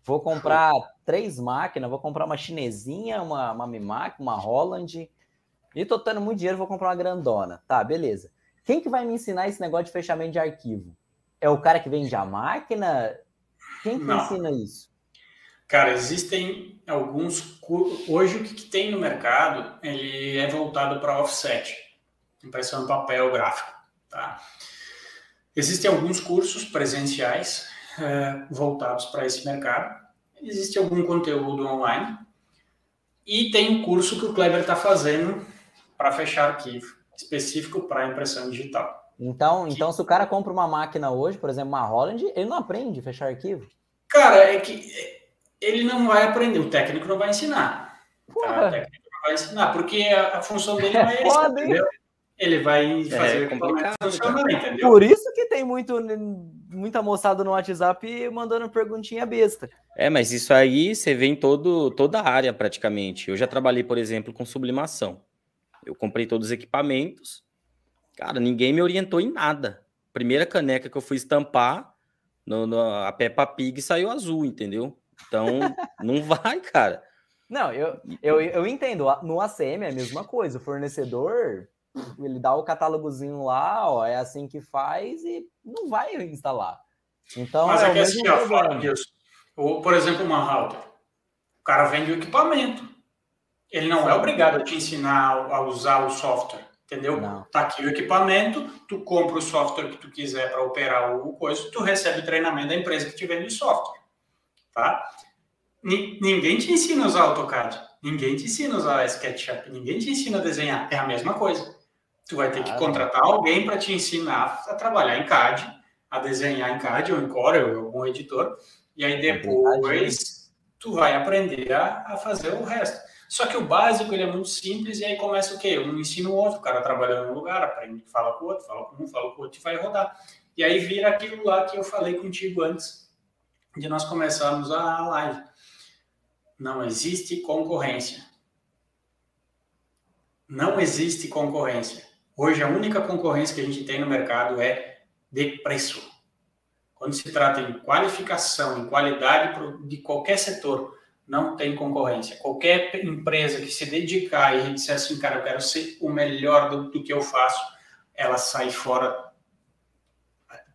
S3: Vou comprar três máquinas, vou comprar uma chinesinha, uma, uma Mimac, uma Holland, e tô tendo muito dinheiro, vou comprar uma grandona. Tá, beleza. Quem que vai me ensinar esse negócio de fechamento de arquivo? É o cara que vende a máquina? Quem que Não. ensina isso?
S1: Cara, existem alguns hoje o que, tem no mercado ele é voltado para offset, impressão em papel gráfico, tá? Existem alguns cursos presenciais é, voltados para esse mercado. Existe algum conteúdo online e tem um curso que o Kleber está fazendo para fechar arquivo específico para impressão digital.
S3: Então, que... então, se o cara compra uma máquina hoje, por exemplo, uma Holland, ele não aprende a fechar arquivo?
S1: Cara, é que ele não vai aprender, o técnico não vai ensinar. Tá? O técnico não vai ensinar, porque a, a função dele não é [LAUGHS] essa, entendeu? Ele vai é fazer é, o funcionar, entendeu?
S3: Por isso que tem muito, muita moçada no WhatsApp mandando perguntinha besta.
S2: É, mas isso aí você vê em todo, toda a área praticamente. Eu já trabalhei, por exemplo, com sublimação. Eu comprei todos os equipamentos. Cara, ninguém me orientou em nada. Primeira caneca que eu fui estampar, no, no, a Peppa Pig saiu azul, entendeu? Então, [LAUGHS] não vai, cara.
S3: Não, eu, eu, eu entendo. No ACM é a mesma coisa. O fornecedor, ele dá o catálogozinho lá, ó, é assim que faz e não vai instalar. Então,
S1: Mas é é assim, ó, fora disso. Ou, por exemplo, uma router. O cara vende o equipamento. Ele não é obrigado a te ensinar a usar o software, entendeu? Não. Tá aqui o equipamento, tu compra o software que tu quiser para operar o coisa, tu recebe treinamento da empresa que te vende o software, tá? N ninguém te ensina a usar AutoCAD, ninguém te ensina a usar SketchUp, ninguém te ensina a desenhar, é a mesma coisa. Tu vai ter que contratar alguém para te ensinar a trabalhar em CAD, a desenhar em CAD ou em Corel, ou algum editor, e aí é depois tu vai aprender a, a fazer o resto. Só que o básico ele é muito simples e aí começa o quê? Um ensina o outro, o cara trabalhando no lugar, aprende, fala com o outro, fala com um, fala com o outro e vai rodar. E aí vira aquilo lá que eu falei contigo antes de nós começarmos a live. Não existe concorrência. Não existe concorrência. Hoje a única concorrência que a gente tem no mercado é de preço. Quando se trata em qualificação, em qualidade de qualquer setor, não tem concorrência. Qualquer empresa que se dedicar e disser assim, cara, eu quero ser o melhor do, do que eu faço, ela sai fora,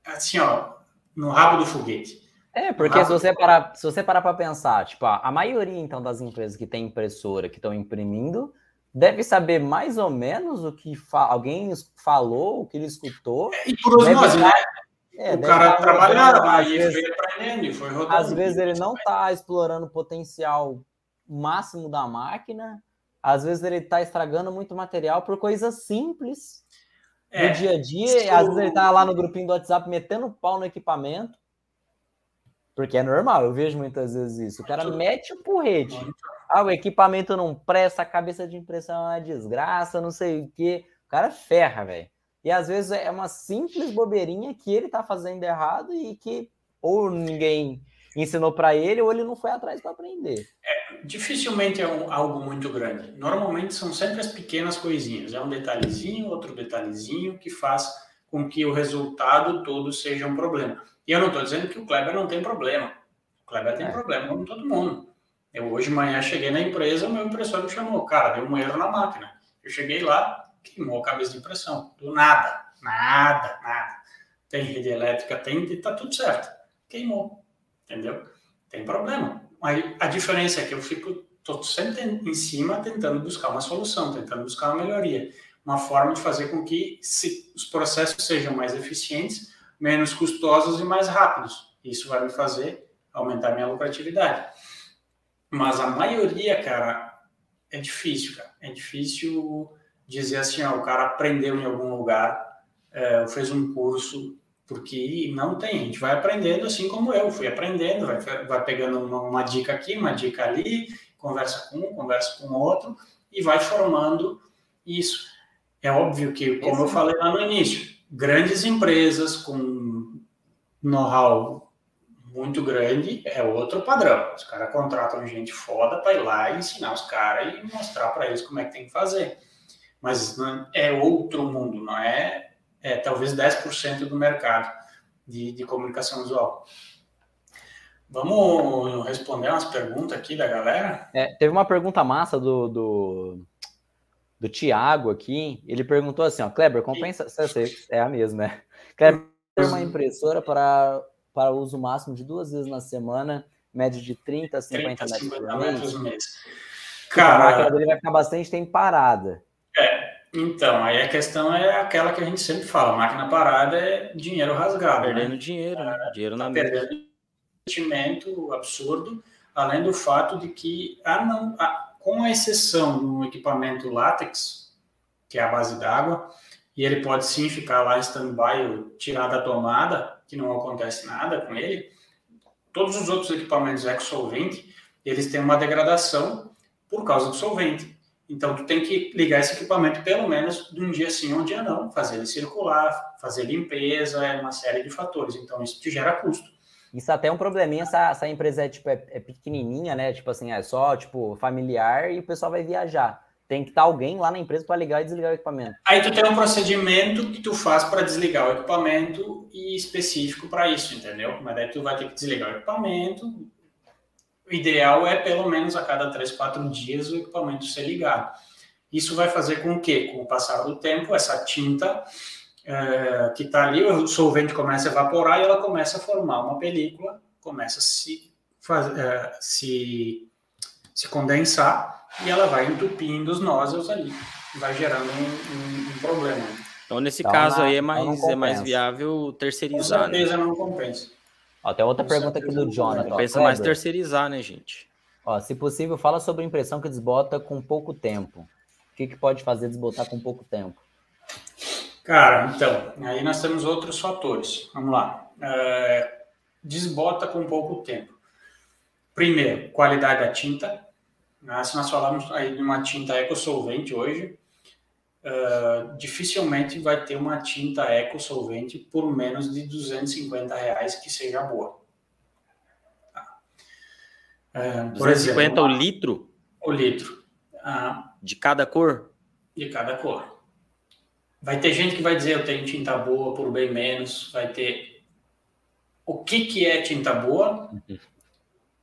S1: assim, ó, no rabo do foguete.
S3: É, porque se você parar, se você parar para pensar, tipo, a maioria então das empresas que tem impressora, que estão imprimindo, deve saber mais ou menos o que fa alguém falou, o que ele escutou.
S1: É, e por osmose, né? É, o cara trabalhava, aí vezes, foi aprendendo foi rodando.
S3: Às vezes ele não está explorando o potencial máximo da máquina, às vezes ele está estragando muito material por coisas simples é, do dia a dia, isso... às vezes ele está lá no grupinho do WhatsApp metendo pau no equipamento, porque é normal, eu vejo muitas vezes isso. O cara mete o porrete. Ah, o equipamento não presta, a cabeça de impressão é uma desgraça, não sei o quê. O cara ferra, velho. E às vezes é uma simples bobeirinha que ele tá fazendo errado e que ou ninguém ensinou para ele ou ele não foi atrás para aprender.
S1: É, dificilmente é um, algo muito grande. Normalmente são sempre as pequenas coisinhas. É um detalhezinho, outro detalhezinho que faz com que o resultado todo seja um problema. E eu não estou dizendo que o Kleber não tem problema. O Kleber tem é. problema como todo mundo. Eu hoje de manhã cheguei na empresa, meu impressor me chamou, cara, deu um erro na máquina. Eu cheguei lá, queimou a cabeça de impressão. Do nada, nada, nada. Tem rede elétrica, tem, tá tudo certo. Queimou, entendeu? Tem problema. Aí a diferença é que eu fico tô sempre em cima tentando buscar uma solução, tentando buscar uma melhoria, uma forma de fazer com que se, os processos sejam mais eficientes, menos custosos e mais rápidos. Isso vai me fazer aumentar minha lucratividade. Mas a maioria, cara, é difícil, cara. É difícil dizer assim, ó, o cara aprendeu em algum lugar, é, fez um curso, porque não tem. A gente vai aprendendo assim como eu fui aprendendo, vai, vai pegando uma, uma dica aqui, uma dica ali, conversa com um, conversa com outro e vai formando isso. É óbvio que, como eu falei lá no início, grandes empresas com know-how muito grande é outro padrão. Os caras contratam gente foda para ir lá e ensinar os caras e mostrar para eles como é que tem que fazer. Mas é outro mundo, não é, é talvez 10% do mercado de, de comunicação visual. Vamos responder umas perguntas aqui da galera?
S3: É, teve uma pergunta massa do, do, do Tiago aqui. Ele perguntou assim: ó, Kleber, compensa. É a mesma, né? Kleber, uma impressora para para uso máximo de duas vezes na semana, média de 30 a 50, 30, metros, 50 metros por mês. Cara, a máquina dele vai ficar bastante tempo parada.
S1: É, então, aí a questão é aquela que a gente sempre fala, máquina parada é dinheiro rasgado.
S2: Né? Perdendo né? dinheiro, né? dinheiro na tá mesa. Perdendo
S1: investimento absurdo, além do fato de que, ah, não, ah, com a exceção do equipamento látex, que é a base d'água, e ele pode sim ficar lá em stand-by ou tirar da tomada, que não acontece nada com ele, todos os outros equipamentos ex-solvente, eles têm uma degradação por causa do solvente. Então, tu tem que ligar esse equipamento pelo menos de um dia sim, um dia não, fazer ele circular, fazer limpeza, é uma série de fatores. Então, isso te gera custo.
S3: Isso até é um probleminha essa, essa empresa é, tipo, é, é pequenininha, né? Tipo assim, é só tipo familiar e o pessoal vai viajar tem que estar alguém lá na empresa para ligar e desligar o equipamento.
S1: Aí tu tem um procedimento que tu faz para desligar o equipamento e específico para isso, entendeu? Mas daí tu vai ter que desligar o equipamento. O ideal é pelo menos a cada 3, 4 dias o equipamento ser ligado. Isso vai fazer com que, com o passar do tempo, essa tinta é, que está ali, o solvente começa a evaporar e ela começa a formar uma película, começa a se, faz, é, se, se condensar e ela vai entupindo os nódulos ali, vai gerando um, um, um problema.
S2: Então, nesse então, caso aí, é mais, é mais viável terceirizar. Com
S1: né? certeza né? não compensa.
S3: Ó, tem outra Com pergunta aqui do Jonathan.
S2: Compensa mais terceirizar, né, gente?
S3: Ó, se possível, fala sobre impressão que desbota com pouco tempo. O que, que pode fazer desbotar com pouco tempo?
S1: Cara, então, aí nós temos outros fatores. Vamos lá. É, desbota com pouco tempo. Primeiro, qualidade da tinta. Né? Se nós falarmos aí de uma tinta eco-solvente hoje, uh, dificilmente vai ter uma tinta eco-solvente por menos de 250 reais que seja boa.
S2: Tá? Uh, por 250 exemplo, o litro?
S1: O litro.
S2: Uh, de cada cor?
S1: De cada cor. Vai ter gente que vai dizer eu tenho tinta boa por bem menos, vai ter o que que é tinta boa, uhum.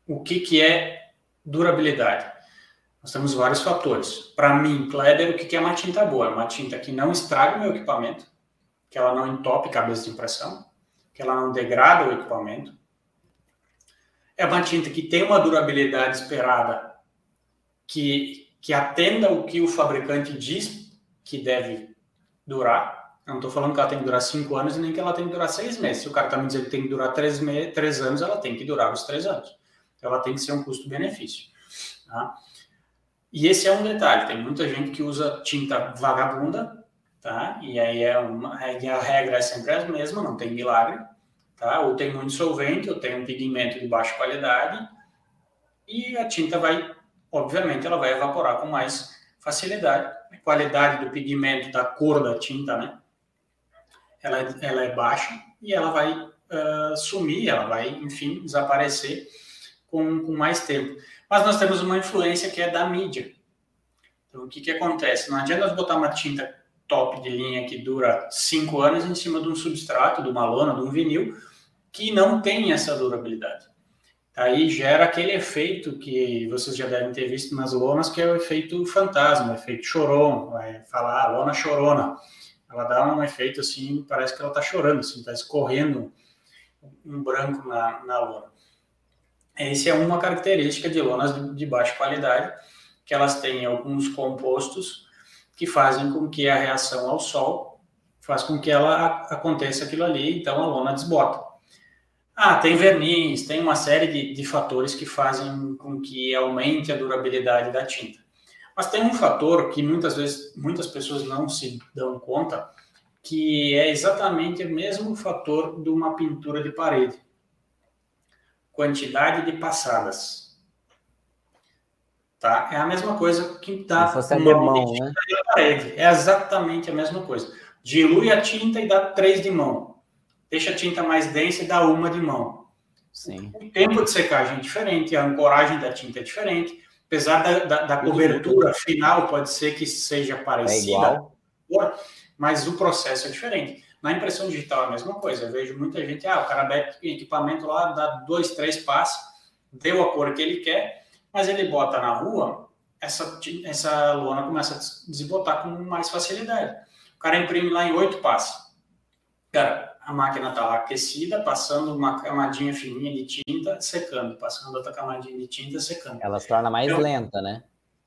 S1: o que que é durabilidade. Nós temos vários fatores. Para mim, Kleber, o que é uma tinta boa? É uma tinta que não estraga o meu equipamento, que ela não entope cabeça de impressão, que ela não degrada o equipamento. É uma tinta que tem uma durabilidade esperada que, que atenda o que o fabricante diz que deve durar. Eu não estou falando que ela tem que durar cinco anos e nem que ela tem que durar seis meses. Se o cara está me dizendo que tem que durar três, me três anos, ela tem que durar os três anos. Ela tem que ser um custo-benefício. Tá? E esse é um detalhe, tem muita gente que usa tinta vagabunda, tá? E aí é uma, a regra é sempre a mesma, não tem milagre, tá? Ou tem muito solvente, ou tem um pigmento de baixa qualidade, e a tinta vai, obviamente, ela vai evaporar com mais facilidade. A qualidade do pigmento, da cor da tinta, né? Ela, ela é baixa e ela vai uh, sumir, ela vai, enfim, desaparecer com, com mais tempo. Mas nós temos uma influência que é da mídia. Então, o que, que acontece? Não adianta botar uma tinta top de linha que dura cinco anos em cima de um substrato, de uma lona, de um vinil, que não tem essa durabilidade. Aí gera aquele efeito que vocês já devem ter visto nas lonas, que é o efeito fantasma, o efeito choron, vai falar a lona chorona. Ela dá um efeito assim, parece que ela está chorando, assim, está escorrendo um branco na, na lona. Essa é uma característica de lonas de baixa qualidade, que elas têm alguns compostos que fazem com que a reação ao sol faz com que ela aconteça aquilo ali, então a lona desbota. Ah, tem verniz, tem uma série de, de fatores que fazem com que aumente a durabilidade da tinta. Mas tem um fator que muitas vezes muitas pessoas não se dão conta, que é exatamente o mesmo fator de uma pintura de parede. Quantidade de passadas. Tá? É a mesma coisa que dá
S3: uma de mão, né?
S1: parede. É exatamente a mesma coisa. Dilui a tinta e dá três de mão. Deixa a tinta mais densa e dá uma de mão.
S3: Sim.
S1: O tempo de secagem é diferente, a ancoragem da tinta é diferente, apesar da, da, da cobertura final pode ser que seja
S3: É
S1: parecida,
S3: igual.
S1: mas o processo é diferente. Na impressão digital é a mesma coisa. Eu vejo muita gente, ah, o cara mete equipamento lá, dá dois, três passos, deu a cor que ele quer, mas ele bota na rua, essa, essa lona começa a desbotar com mais facilidade. O cara imprime lá em oito passos. Cara, a máquina está lá aquecida, passando uma camadinha fininha de tinta, secando, passando outra camadinha de tinta, secando.
S3: Ela se torna mais
S1: Eu-
S3: lenta, né?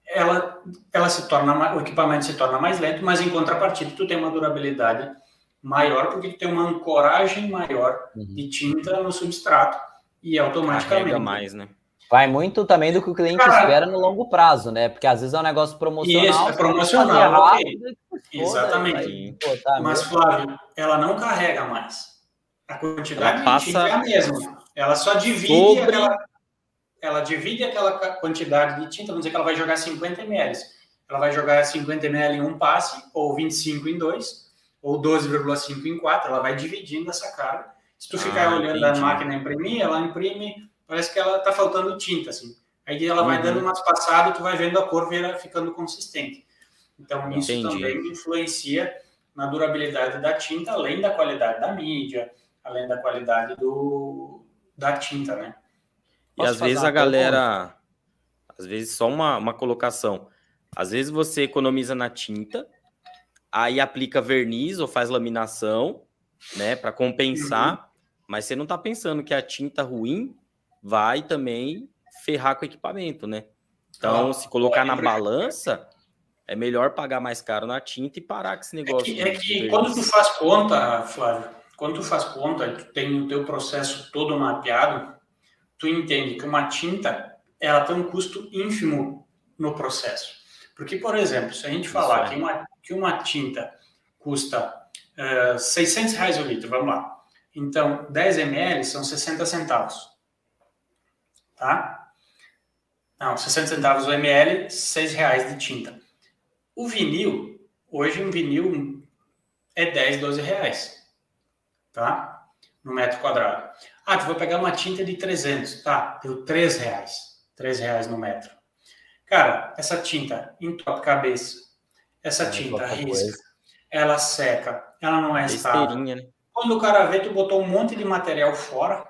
S1: ela, ela se torna, o equipamento se torna mais lento, mas em contrapartida tu tem uma durabilidade maior porque tem uma ancoragem maior
S3: Uhum.
S1: de tinta no substrato e automaticamente
S2: Carrega mais, né?
S3: Vai muito também do que o cliente
S1: Cara,
S3: espera no longo prazo, né? Porque às vezes é um negócio promocional.
S1: Isso, é promocional,
S3: rápido, foda,
S1: Exatamente.
S3: aí, pô, tá,
S1: Mas. Flávio, ela não carrega mais. A quantidade
S2: Ela passa
S1: de tinta é a mesma. Ela só divide
S2: sobre-
S1: aquela. Ela divide aquela quantidade de tinta, vamos dizer que ela vai jogar 50 ml. Ela vai jogar 50 ml em um passe, ou 25 em dois, ou 12,5 em quatro. Ela vai dividindo essa carga. Se tu ficar
S2: Ah,
S1: olhando a
S2: entendi.
S1: máquina imprimir, ela imprime, parece que ela tá faltando tinta, assim. Aí ela vai
S2: Uhum.
S1: dando umas passadas e tu vai vendo a cor vir ficando consistente. Então, isso
S2: Entendi.
S1: também influencia na durabilidade da tinta, além da qualidade da mídia, além da qualidade do, da tinta, né?
S2: E
S3: Posso
S2: às
S3: fazer
S2: vezes a galera. Às vezes, só uma, uma colocação. Às vezes você economiza na tinta, aí aplica verniz ou faz laminação, né, para compensar,
S1: Uhum.
S2: mas você não tá pensando que a tinta ruim vai também ferrar com o equipamento, né? Então,
S1: Ó,
S2: se colocar na balança, é melhor pagar mais caro na tinta e parar com esse
S1: É
S2: negócio.
S1: que, é
S2: de
S1: que quando tu faz conta, Flávio, quando tu faz conta tu tem o teu processo todo mapeado, tu entende que uma tinta, ela tem um custo ínfimo no processo. Porque, por exemplo, se a gente falar
S2: Isso é.
S1: que, uma, que uma tinta custa eh, 600 reais o litro, vamos lá. Então, 10 ml são 60 centavos. Tá? Não, 60 centavos o ml, 6 reais de tinta. O vinil, hoje um vinil é 10, 12 reais. Tá? No metro quadrado. Ah, tu vai pegar uma tinta de 300. Tá, deu 3 reais. 3 reais no metro. Cara, essa tinta entope cabeça. Essa
S3: É,
S1: tinta risca.
S3: coisa.
S1: Ela seca. Ela não é estável.
S2: Né?
S1: Quando o cara vê, tu botou um monte de material fora,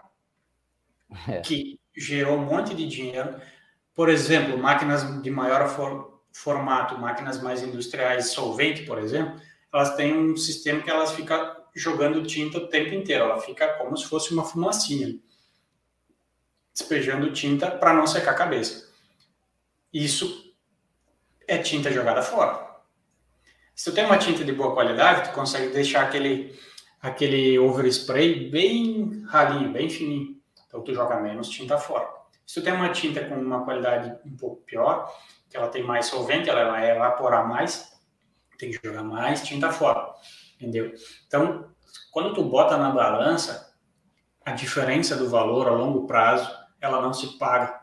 S1: [LAUGHS]
S3: É.
S1: que gerou um monte de dinheiro. Por exemplo, máquinas de maior for- formato, máquinas mais industriais, solvente, por exemplo, elas têm um sistema que elas ficam jogando tinta o tempo inteiro. Ela fica como se fosse uma fumacinha, despejando tinta para não secar a cabeça. Isso é tinta jogada fora. Se tu tem uma tinta de boa qualidade, tu consegue deixar aquele aquele overspray bem ralinho, bem fininho. Então tu joga menos tinta fora. Se tu tem uma tinta com uma qualidade um pouco pior, que ela tem mais solvente, ela vai evaporar mais, tem que jogar mais tinta fora. Entendeu? Então, quando tu bota na balança, a diferença do valor a longo prazo, ela não se paga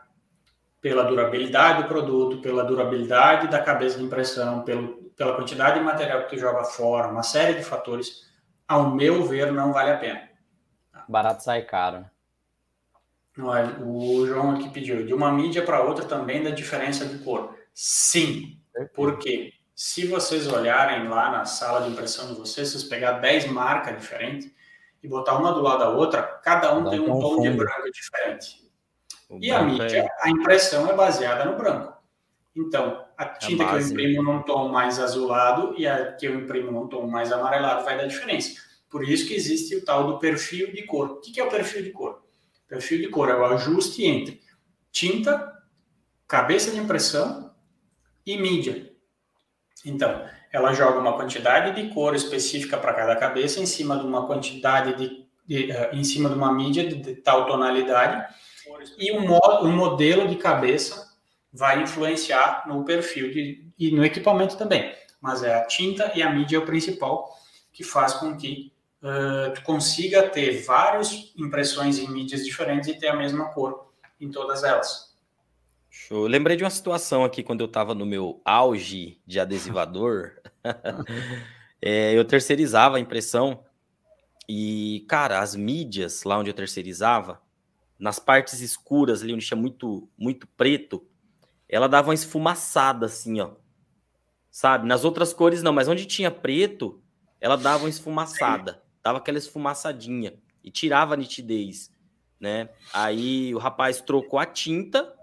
S1: pela durabilidade do produto, pela durabilidade da cabeça de impressão, pelo, pela quantidade de material que tu joga fora, uma série de fatores, ao meu ver, não vale a pena.
S3: Barato sai caro.
S1: Olha, o João aqui pediu, de uma mídia para outra também da diferença de cor. Sim, porque se vocês olharem lá na sala de impressão de vocês, se vocês pegar 10 marcas diferentes e botar uma do lado da outra, cada um tem um tom de branco diferente. O e a mídia, é... a impressão é baseada no branco. Então, a é tinta a que eu imprimo num tom mais azulado e a que eu imprimo num tom mais amarelado vai dar diferença. Por isso que existe o tal do perfil de cor. O que é o perfil de cor? O perfil de cor é o ajuste entre tinta, cabeça de impressão e mídia. Então, ela joga uma quantidade de cor específica para cada cabeça em cima de uma quantidade de, de uh, em cima de uma mídia de, de tal tonalidade e um, um modelo de cabeça vai influenciar no perfil de, e no equipamento também. Mas é a tinta e a mídia é o principal que faz com que uh, tu consiga ter várias impressões em mídias diferentes e ter a mesma cor em todas elas.
S2: Show. Lembrei de uma situação aqui quando eu estava no meu auge de adesivador. [LAUGHS] [LAUGHS] é, eu terceirizava a impressão e, cara, as mídias lá onde eu terceirizava, nas partes escuras ali onde tinha muito, muito preto, ela dava uma esfumaçada assim, ó. Sabe? Nas outras cores não, mas onde tinha preto, ela dava uma esfumaçada, dava aquela esfumaçadinha e tirava a nitidez, né? Aí o rapaz trocou a tinta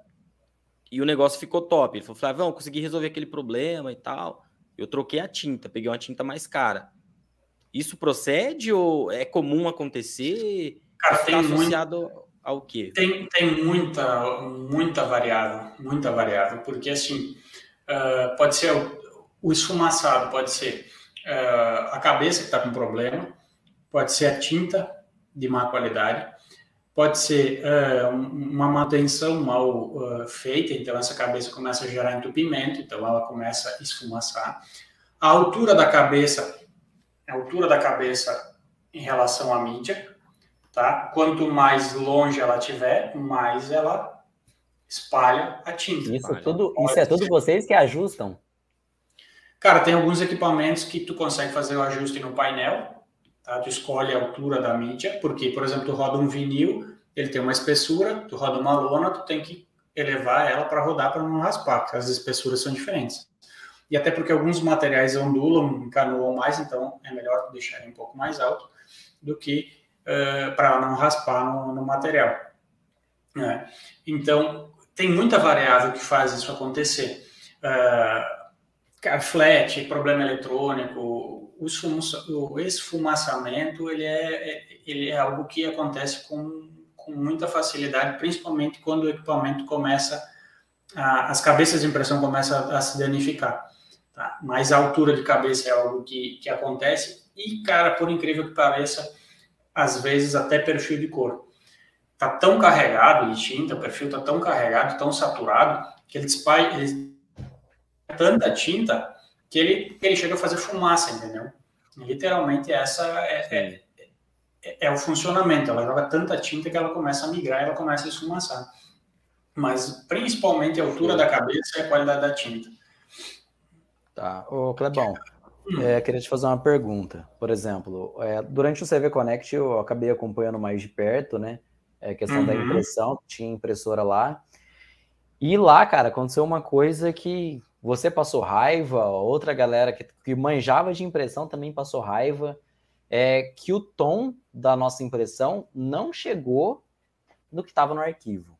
S2: e o negócio ficou top. Ele falou: Flavão, consegui resolver aquele problema e tal. Eu troquei a tinta, peguei uma tinta mais cara. Isso procede ou é comum acontecer?
S1: Cara, tem associado muito, ao quê? Tem, tem muita, muita variável, muita variável, porque assim, uh, pode ser o, o, esfumaçado, pode ser uh, a cabeça que está com problema, pode ser a tinta de má qualidade, pode ser uh, uma manutenção mal feita, então essa cabeça começa a gerar entupimento, então ela começa a esfumaçar. A altura da cabeça, a altura da cabeça em relação à mídia, tá? Quanto mais longe ela tiver, mais ela espalha a tinta.
S3: Isso tudo, isso é tudo vocês que ajustam?
S1: Cara, tem alguns equipamentos que tu consegue fazer o ajuste no painel, Tá? Tu escolhe a altura da mídia, porque, por exemplo, tu roda um vinil, ele tem uma espessura, tu roda uma lona, tu tem que elevar ela para rodar para não raspar, porque as espessuras são diferentes. E até porque alguns materiais ondulam, encanoam mais, então é melhor deixar ele um pouco mais alto do que uh, para não raspar no, no material. Né? Então, tem muita variável que faz isso acontecer. Uh, flat, problema eletrônico, o esfumaçamento ele é, ele é algo que acontece com, com muita facilidade, principalmente quando o equipamento começa, a, as cabeças de impressão começam a, a se danificar. Tá? Mas a altura de cabeça é algo que, que acontece e, cara, por incrível que pareça, às vezes até perfil de cor. Tá tão carregado de tinta, o perfil tá tão carregado, tão saturado, que ele espalha, ele tanta tinta que ele, ele chega a fazer fumaça, entendeu? Literalmente essa é, é, é, é, o funcionamento. Ela joga tanta tinta que ela começa a migrar, ela começa a esfumaçar. Mas principalmente a altura da cabeça e a qualidade da tinta.
S3: Tá. Ô, Clebão. É, queria te fazer uma pergunta. Por exemplo, é, durante o CV Connect eu acabei acompanhando mais de perto, né? É, questão uhum. da impressão, tinha impressora lá. E lá, cara, aconteceu uma coisa que você passou raiva, outra galera que, que manjava de impressão também passou raiva, é que o tom da nossa impressão não chegou no que estava no arquivo.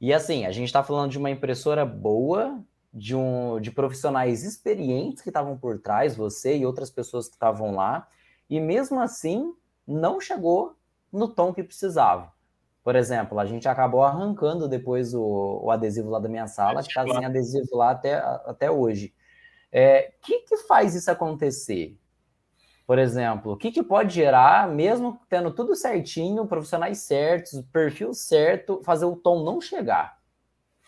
S3: E assim, a gente está falando de uma impressora boa, de, um, de profissionais experientes que estavam por trás, você e outras pessoas que estavam lá, e mesmo assim não chegou no tom que precisava. Por exemplo, a gente acabou arrancando depois o, o adesivo lá da minha sala, que está sem adesivo lá até, até hoje. O é, que, que faz isso acontecer? Por exemplo, o que, que pode gerar, mesmo tendo tudo certinho, profissionais certos, perfil certo, fazer o tom não chegar?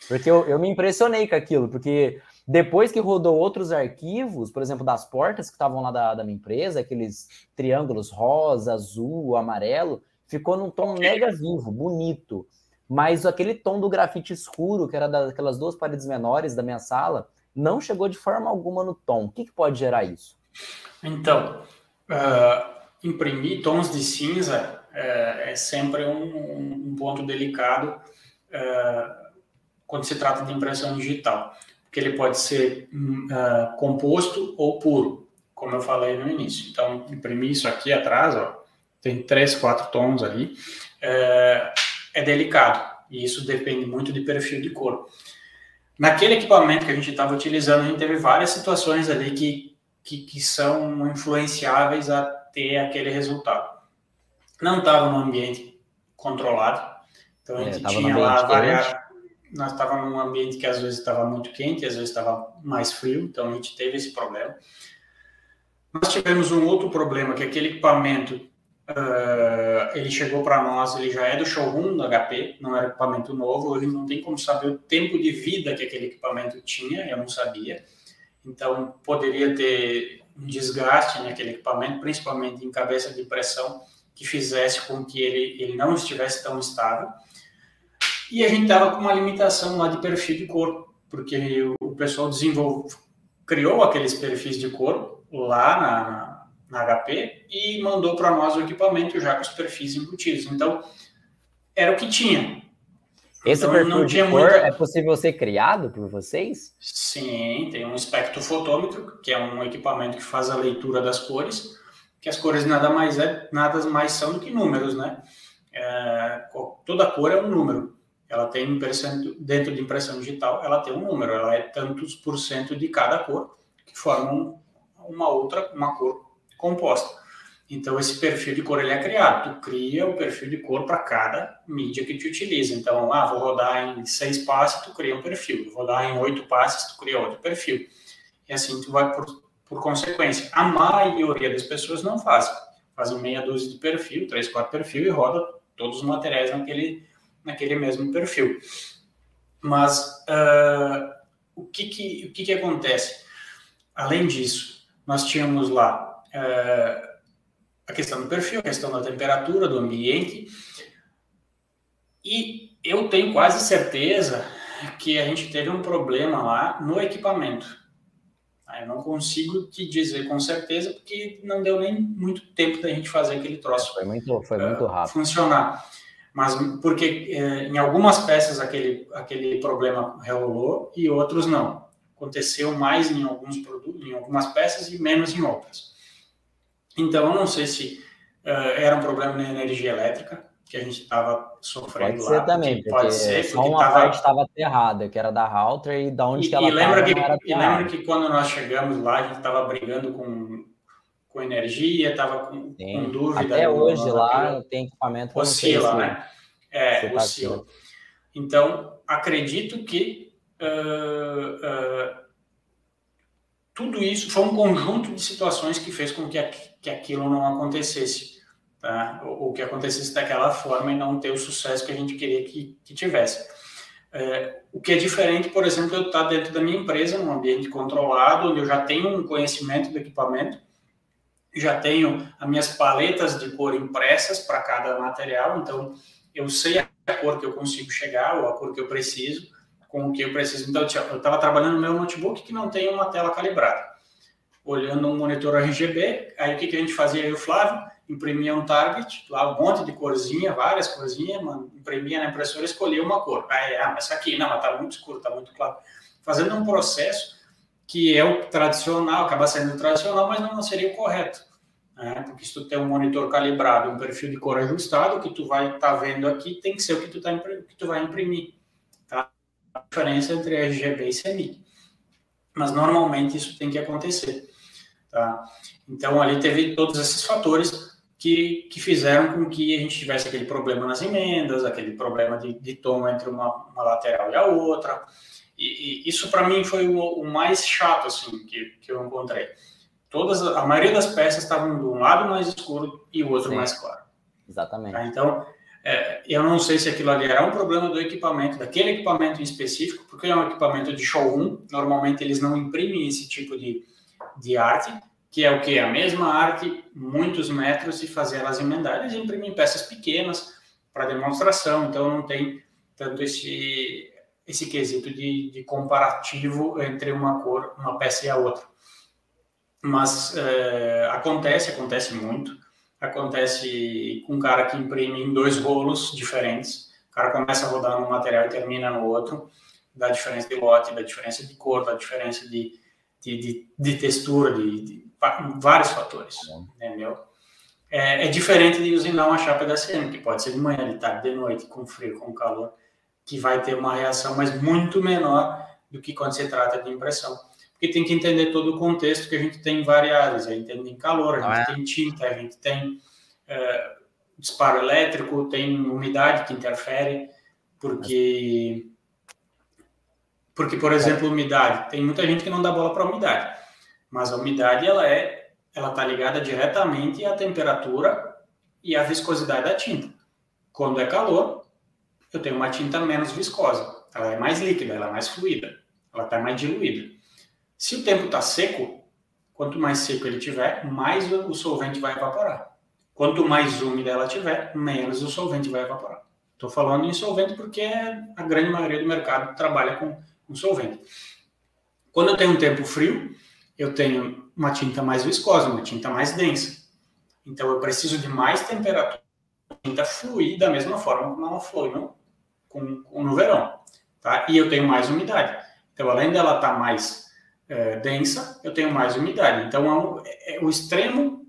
S3: Porque eu, eu me impressionei com aquilo, porque depois que rodou outros arquivos, por exemplo, das portas que estavam lá da, da minha empresa, aqueles triângulos rosa, azul, amarelo, ficou num tom mega vivo, bonito. Mas aquele tom do grafite escuro, que era daquelas duas paredes menores da minha sala, não chegou de forma alguma no tom. O que, que pode gerar isso?
S1: Então, uh, imprimir tons de cinza é, é sempre um, um, ponto delicado é, quando se trata de impressão digital, porque ele pode ser uh, composto ou puro, como eu falei no início. Então, imprimir isso aqui atrás, ó, tem três, quatro tons ali, é, é delicado, e isso depende muito de perfil de cor. Naquele equipamento que a gente estava utilizando, a gente teve várias situações ali que, que, que são influenciáveis a ter aquele resultado. Não estava no ambiente controlado, então a é, gente é, tinha lá variar. Nós estávamos num ambiente que às vezes estava muito quente, às vezes estava mais frio, então a gente teve esse problema. Nós tivemos um outro problema, que aquele equipamento, uh, ele chegou para nós, ele já é do showroom do HP, não era equipamento novo, ele não tem como saber o tempo de vida que aquele equipamento tinha, eu não sabia. Então, poderia ter um desgaste naquele equipamento, principalmente em cabeça de pressão, que fizesse com que ele, ele não estivesse tão estável. E a gente estava com uma limitação lá de perfil de cor, porque o pessoal desenvolveu, criou aqueles perfis de cor lá na, na HP e mandou para nós o equipamento já com os perfis embutidos. Então, era o que tinha.
S3: Esse então, perfil de cor muita... é possível ser criado por vocês?
S1: Sim, tem um espectrofotômetro, que é um equipamento que faz a leitura das cores, que as cores nada mais é, nada mais são do que números, né? É, toda cor é um número. Ela tem impressão, dentro de impressão digital, ela tem um número, ela é tantos por cento de cada cor, que formam uma outra, uma cor composta. Então, esse perfil de cor ele é criado. Tu cria o perfil de cor para cada mídia que tu utiliza. Então, ah, vou rodar em seis passes, tu cria um perfil. Vou rodar em oito passes, tu cria outro perfil. E assim tu vai por, por consequência. A maioria das pessoas não faz. Fazem meia dúzia de perfil, três, quatro perfil e roda todos os materiais naquele, naquele mesmo perfil. Mas uh, o, que, que, o que, que acontece? Além disso, nós tínhamos lá uh, a questão do perfil, a questão da temperatura, do ambiente. E eu tenho quase certeza que a gente teve um problema lá no equipamento. Eu não consigo te dizer com certeza, porque não deu nem muito tempo da gente fazer aquele troço.
S3: Foi muito, foi muito rápido.
S1: Funcionar. Mas porque eh, em algumas peças aquele, aquele problema rolou e outros não. Aconteceu mais em alguns produtos, em algumas peças e menos em outras. Então, eu não sei se uh, era um problema na energia elétrica que a gente estava sofrendo
S3: pode lá. Ser também, porque pode ser, só uma tava... parte estava aterrada, que era da router e da onde
S1: e,
S3: que ela
S1: e lembra que, E lembra que quando nós chegamos lá, a gente estava brigando com, com energia, estava com, com, dúvida.
S3: Até hoje lá tem equipamento
S1: oscila, né? É, tá oscila. Então, acredito que uh, uh, tudo isso foi um conjunto de situações que fez com que, que aquilo não acontecesse, tá? ou, que acontecesse daquela forma e não ter o sucesso que a gente queria que, que tivesse. É, o que é diferente, por exemplo, eu estar dentro da minha empresa, num ambiente controlado, onde eu já tenho um conhecimento do equipamento, já tenho as minhas paletas de cor impressas para cada material, então eu sei a cor que eu consigo chegar ou a cor que eu preciso, com o que eu preciso. Então, eu estava trabalhando no meu notebook que não tem uma tela calibrada. Olhando um monitor RGB, aí o que, que a gente fazia? Eu Flávio imprimia um target, lá um monte de corzinha, várias corzinhas, imprimia na impressora escolhia uma cor. Aí, ah, mas aqui, não, mas tá muito escuro, tá muito claro. Fazendo um processo que é o tradicional, acaba sendo o tradicional, mas não seria o correto. Né? Porque se tu tem um monitor calibrado, um perfil de cor ajustado, o que tu vai estar tá vendo aqui tem que ser o que tu, tá, que tu vai imprimir diferença entre RGB e CMYK. Mas normalmente isso tem que acontecer. Tá? Então ali teve todos esses fatores que, que fizeram com que a gente tivesse aquele problema nas emendas, aquele problema de, de tom entre uma, uma, lateral e a outra. E, e isso para mim foi o, o, mais chato assim que, que eu encontrei. Todas, a maioria das peças estavam de um lado mais escuro e o outro Sim. mais claro.
S3: Exatamente. Tá?
S1: Então é, eu não sei se aquilo ali era um problema do equipamento, daquele equipamento em específico, porque é um equipamento de showroom, normalmente eles não imprimem esse tipo de, de arte, que é o que? A mesma arte, muitos metros, e fazer elas emendar. Eles imprimem peças pequenas para demonstração, então não tem tanto esse, esse quesito de, de comparativo entre uma cor, uma peça e a outra. Mas é, acontece, acontece muito. acontece com um cara que imprime em dois rolos diferentes. O cara começa a rodar num material e termina no outro, dá diferença de lote, dá diferença de cor, dá diferença de, de, de, de textura, de, de, vários fatores, entendeu? É, é, diferente de usinar uma chapa da CM, que pode ser de manhã, de tarde, de noite, com frio, com calor, que vai ter uma reação, mas muito menor do que quando se trata de impressão. Porque tem que entender todo o contexto que a gente tem variáveis. A gente tem calor, a gente é. tem tinta, a gente tem é, disparo elétrico, tem umidade que interfere, porque, porque por exemplo, umidade. Tem muita gente que não dá bola para umidade, mas a umidade ela é ela está ligada diretamente à temperatura e à viscosidade da tinta. Quando é calor, eu tenho uma tinta menos viscosa, ela é mais líquida, ela é mais fluida, ela está mais diluída. Se o tempo está seco, quanto mais seco ele tiver, mais o solvente vai evaporar. Quanto mais úmida ela tiver, menos o solvente vai evaporar. Estou falando em solvente porque a grande maioria do mercado trabalha com, com solvente. Quando eu tenho um tempo frio, eu tenho uma tinta mais viscosa, uma tinta mais densa. Então eu preciso de mais temperatura, a tinta fluir da mesma forma como ela flui no, com, no verão. Tá? E eu tenho mais umidade. Então, além dela estar tá mais é, densa, eu tenho mais umidade. Então, é, é, é o extremo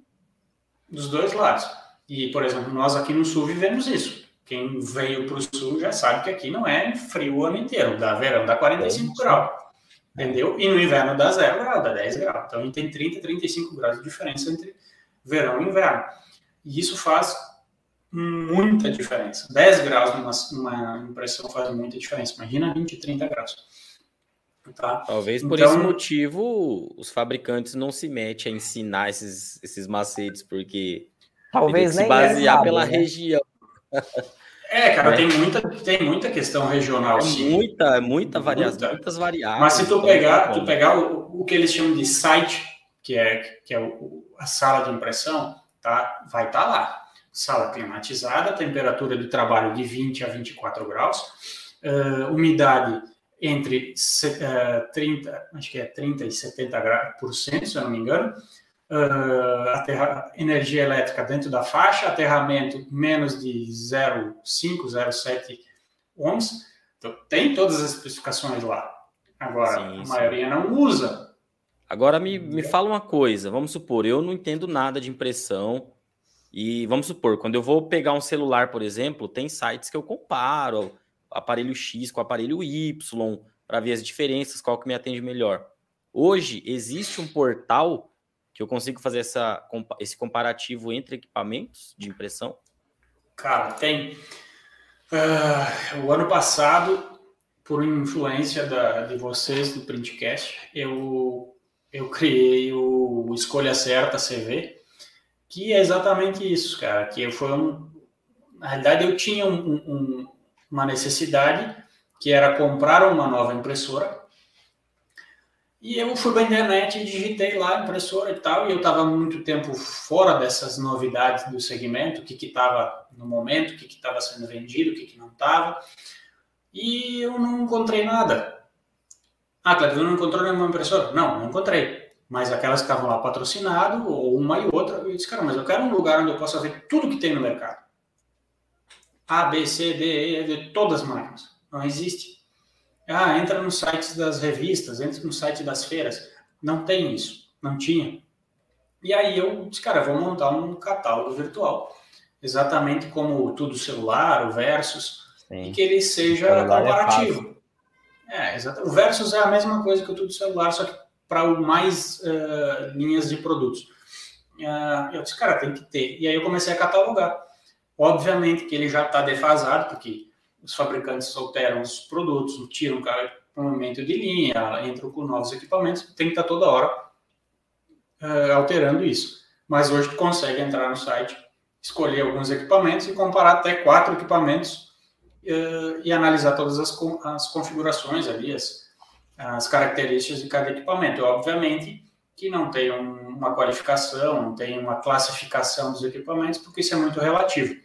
S1: dos dois lados. E, por exemplo, nós aqui no sul vivemos isso. Quem veio para o sul já sabe que aqui não é frio o ano inteiro. Dá verão, dá 45 graus. Entendeu? E no inverno dá 0 grau, dá 10 graus. Então a gente tem 30, 35 graus de diferença entre verão e inverno. E isso faz muita diferença. 10 graus numa, numa impressão faz muita diferença. Imagina 20, 30 graus.
S2: Tá? Talvez por então, esse motivo os fabricantes não se metem a ensinar esses, esses macetes, porque
S3: talvez
S2: se basear pela né? região.
S1: É, cara, é. tem, muita, tem muita questão regional, é sim.
S2: Muita, muita variação, muita. muitas variáveis.
S1: Mas se tu pegar, tu pegar o, o que eles chamam de site, que é, que é o, a sala de impressão, tá? vai estar tá lá. Sala climatizada, temperatura de trabalho de 20 a 24 graus, uh, umidade entre uh, 30, acho que é 30 e 70 por cento, se eu não me engano, uh, aterra, energia elétrica dentro da faixa, aterramento menos de 0,5, 0,7 ohms. Então, tem todas as especificações lá. Agora, sim, a sim. maioria não usa.
S2: Agora, me, me fala uma coisa. Vamos supor, eu não entendo nada de impressão. E vamos supor, quando eu vou pegar um celular, por exemplo, tem sites que eu comparo aparelho X com aparelho Y para ver as diferenças, qual que me atende melhor. Hoje existe um portal que eu consigo fazer essa, esse comparativo entre equipamentos de impressão?
S1: Cara, tem. Uh, o ano passado, por influência da, de vocês do Printcast, eu, eu criei o Escolha Certa CV, que é exatamente isso, cara. Que foi um. Na realidade, eu tinha um, um, uma necessidade que era comprar uma nova impressora e eu fui para a internet e digitei lá impressora e tal, e eu estava muito tempo fora dessas novidades do segmento, o que estava no momento, o que estava sendo vendido, o que, que não estava, e eu não encontrei nada. Ah, Cleber, não encontrou nenhuma impressora? Não, não encontrei. Mas aquelas que estavam lá patrocinado, ou uma e outra, eu disse, cara, mas eu quero um lugar onde eu possa ver tudo que tem no mercado. A, B, C, D, E, de todas as máquinas. Não existe. Ah, entra no site das revistas, entra no site das feiras. Não tem isso, não tinha. E aí eu disse, cara, vou montar um catálogo virtual, exatamente como o Tudo Celular, o Versus, Sim. e que ele seja é comparativo. É, é O Versus é a mesma coisa que o Tudo Celular, só que para mais uh, linhas de produtos. Uh, eu disse, cara, tem que ter. E aí eu comecei a catalogar. Obviamente que ele já está defasado, porque os fabricantes alteram os produtos, tiram o momento de linha, entram com novos equipamentos, tem que estar toda hora uh, alterando isso. Mas hoje tu consegue entrar no site, escolher alguns equipamentos e comparar até quatro equipamentos uh, e analisar todas as, as configurações ali, as, as características de cada equipamento. Obviamente que não tem um, uma qualificação, não tem uma classificação dos equipamentos, porque isso é muito relativo.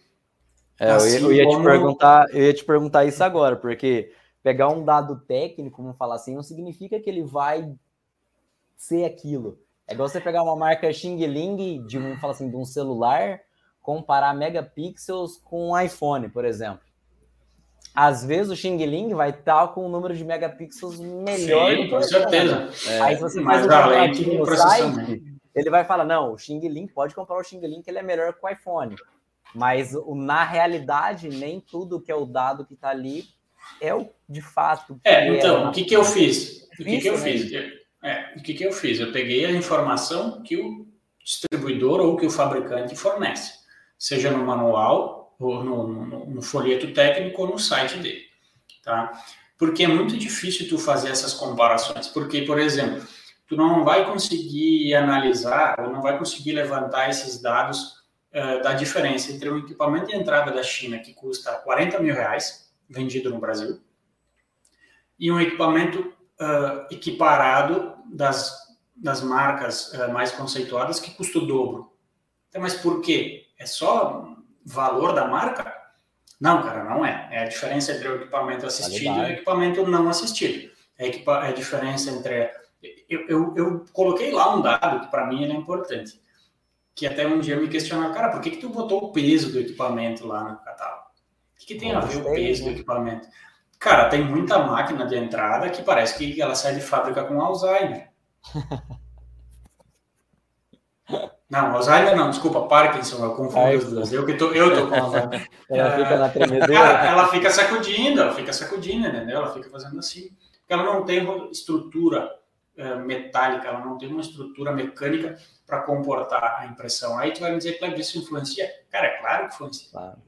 S3: É, assim eu, ia, eu ia como... te perguntar, eu ia te perguntar isso agora, porque pegar um dado técnico, vamos falar assim, não significa que ele vai ser aquilo. É igual você pegar uma marca Xing Ling de um, fala assim, de um celular comparar megapixels com um iPhone, por exemplo. Às vezes o Xing Ling vai estar com um número de megapixels melhor.
S1: Sim, com certeza.
S3: É, Aí se você faz um comparativo no site, ele vai falar, não, o Xing Ling pode comprar o Xing Ling que ele é melhor que o iPhone. Mas na realidade, nem tudo que é o dado que está ali é o de fato.
S1: É, então, é o que, que eu fiz? O que, que eu fiz? É, o que, que eu fiz? Eu peguei a informação que o distribuidor ou que o fabricante fornece, seja no manual, no, no, no folheto técnico ou no site dele. Tá? Porque é muito difícil tu fazer essas comparações. Porque, por exemplo, tu não vai conseguir analisar ou não vai conseguir levantar esses dados uh, da diferença entre um equipamento de entrada da China que custa 40 mil reais, vendido no Brasil, e um equipamento uh, equiparado das, das marcas uh, mais conceituadas que custa o dobro. Então, mas por quê? É só valor da marca? Não, cara, não é. É a diferença entre o equipamento assistido e o equipamento não assistido. É, é a diferença entre. Eu, eu, eu coloquei lá um dado que para mim ele é importante que até um dia me questionaram, cara, por que, que tu botou o peso do equipamento lá no catálogo? O que, que tem a ver o peso do equipamento? Cara, tem muita máquina de entrada que parece que ela sai de fábrica com Alzheimer. [LAUGHS] Não, Alzheimer não, desculpa, Parkinson, eu confundo as duas. Eu que tô, eu tô com Alzheimer. [LAUGHS]
S3: ela fica na tremedeira.
S1: Cara, ela fica sacudindo, ela fica sacudindo, entendeu? Ela fica fazendo assim. Porque ela não tem estrutura é, metálica, ela não tem uma estrutura mecânica para comportar a impressão. Aí tu vai me dizer, que isso influencia? Cara, é claro que influencia. Claro.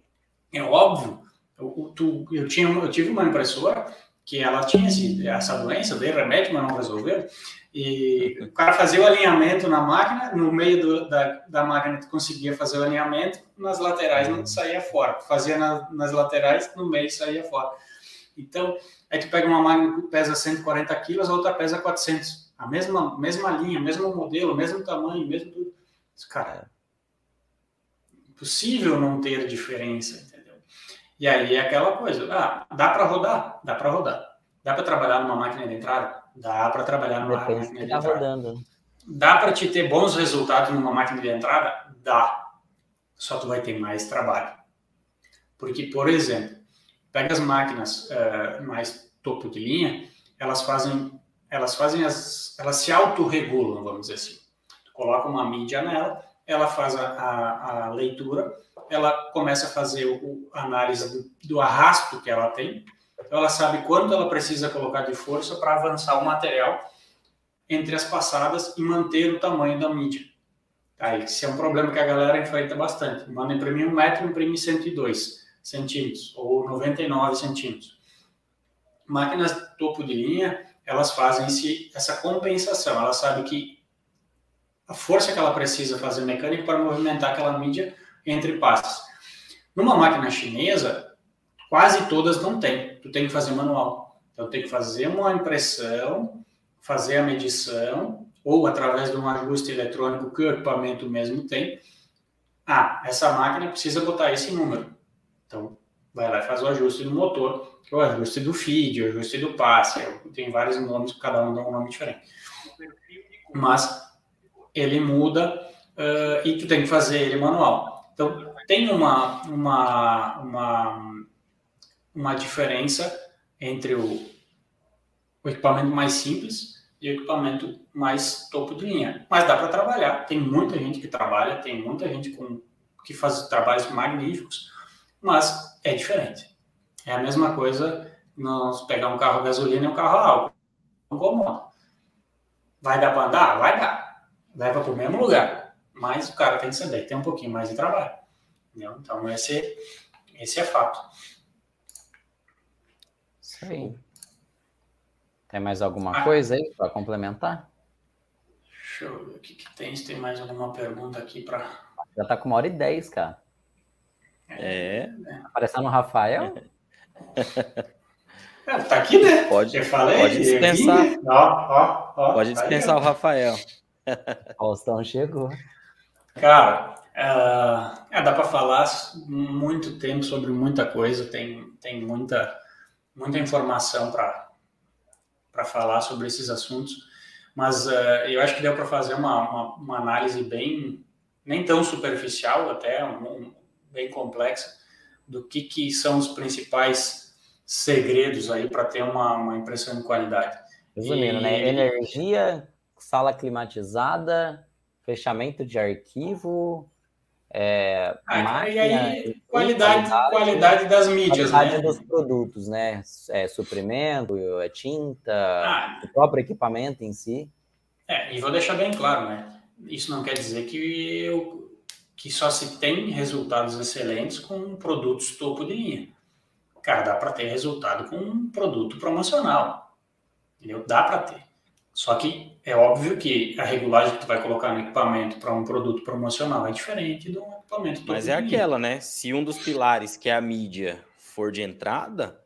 S1: É óbvio. Eu, tu, eu, tinha, eu tive uma impressora que ela tinha esse, essa doença, dei remédio, mas não resolveu. E o cara fazia o alinhamento na máquina, no meio do, da, da máquina tu conseguia fazer o alinhamento, nas laterais não saía fora. Fazia na, nas laterais, no meio saía fora. Então, aí tu pega uma máquina que pesa 140 quilos, a outra pesa 400 a mesma, mesma linha, mesmo modelo, mesmo tamanho, mesmo tudo. Cara, impossível não ter diferença, entendeu? E aí é aquela coisa, ah, dá para rodar? Dá para rodar. Dá para trabalhar numa máquina de entrada? Dá para trabalhar numa Depende máquina de tá entrada. Rodando. Dá para te ter bons resultados numa máquina de entrada? Dá. Só tu vai ter mais trabalho. Porque, por exemplo, pega as máquinas uh, mais topo de linha, elas fazem elas fazem as, elas se autorregulam, vamos dizer assim. Tu coloca uma mídia nela, ela faz a, a, a leitura, ela começa a fazer o, a análise do, do, arrasto que ela tem, então ela sabe quanto ela precisa colocar de força para avançar o material entre as passadas e manter o tamanho da mídia. Aí, esse é um problema que a galera enfrenta bastante. Manda imprimir um metro, imprime 102 centímetros ou 99 centímetros. Máquinas topo de linha, elas fazem esse, essa compensação. Ela sabe que a força que ela precisa fazer mecânica para movimentar aquela mídia entre passes. Numa máquina chinesa, quase todas não tem. Tu tem que fazer manual. Então, tem que fazer uma impressão, fazer a medição, ou através de um ajuste eletrônico que o equipamento mesmo tem. Ah, essa máquina precisa botar esse número. Então, vai lá e faz o ajuste do motor, que é o ajuste do feed, o ajuste do passe, tem vários nomes, cada um dá um nome diferente. Mas ele muda uh, e tu tem que fazer ele manual. Então, tem uma, uma, uma, uma diferença entre o, o equipamento mais simples e o equipamento mais topo de linha. Mas dá para trabalhar. Tem muita gente que trabalha, tem muita gente com, que faz trabalhos magníficos, mas é diferente. É a mesma coisa nós pegar um carro a gasolina e um carro a álcool. Não incomoda. Vai dar para andar? Vai dar. Leva para o mesmo lugar. Mas o cara tem que saber, tem um pouquinho mais de trabalho. Entendeu? Então, esse, esse é fato.
S3: Aí. Tem mais alguma ah, coisa aí para complementar?
S1: Deixa eu ver o que, que tem. Se tem mais alguma pergunta aqui para.
S3: Já tá com uma hora e dez, cara.
S2: É.
S3: Aparecendo no Rafael? [LAUGHS]
S1: É, tá aqui, né?
S2: Pode,
S1: Eu falei,
S2: pode dispensar.
S1: Aqui, ó, ó, ó,
S2: pode tá dispensar aí, o Rafael. [LAUGHS]
S3: Faustão chegou.
S1: Cara, uh, é, dá para falar muito tempo sobre muita coisa, tem, tem muita, muita informação para falar sobre esses assuntos, mas uh, eu acho que deu para fazer uma, uma, uma, análise bem, nem tão superficial, até um, um, bem complexa, do que, que são os principais segredos aí para ter uma, uma impressão de qualidade.
S3: Resumindo, né? e... né? Energia, sala climatizada, fechamento de arquivo, é,
S1: ah, máquina, e aí, qualidade, qualidade, qualidade das mídias,
S3: qualidade né? dos produtos, né? É, suprimento, é tinta, ah, o próprio equipamento em si.
S1: É, e vou deixar bem claro, né? Isso não quer dizer que, eu, que só se tem resultados excelentes com produtos topo de linha. Cara, dá para ter resultado com um produto promocional. Entendeu? Dá para ter. Só que é óbvio que a regulagem que tu vai colocar no equipamento para um produto promocional é diferente do equipamento.
S2: Mas é aquela, né? Se um dos pilares, que é a mídia, for de entrada,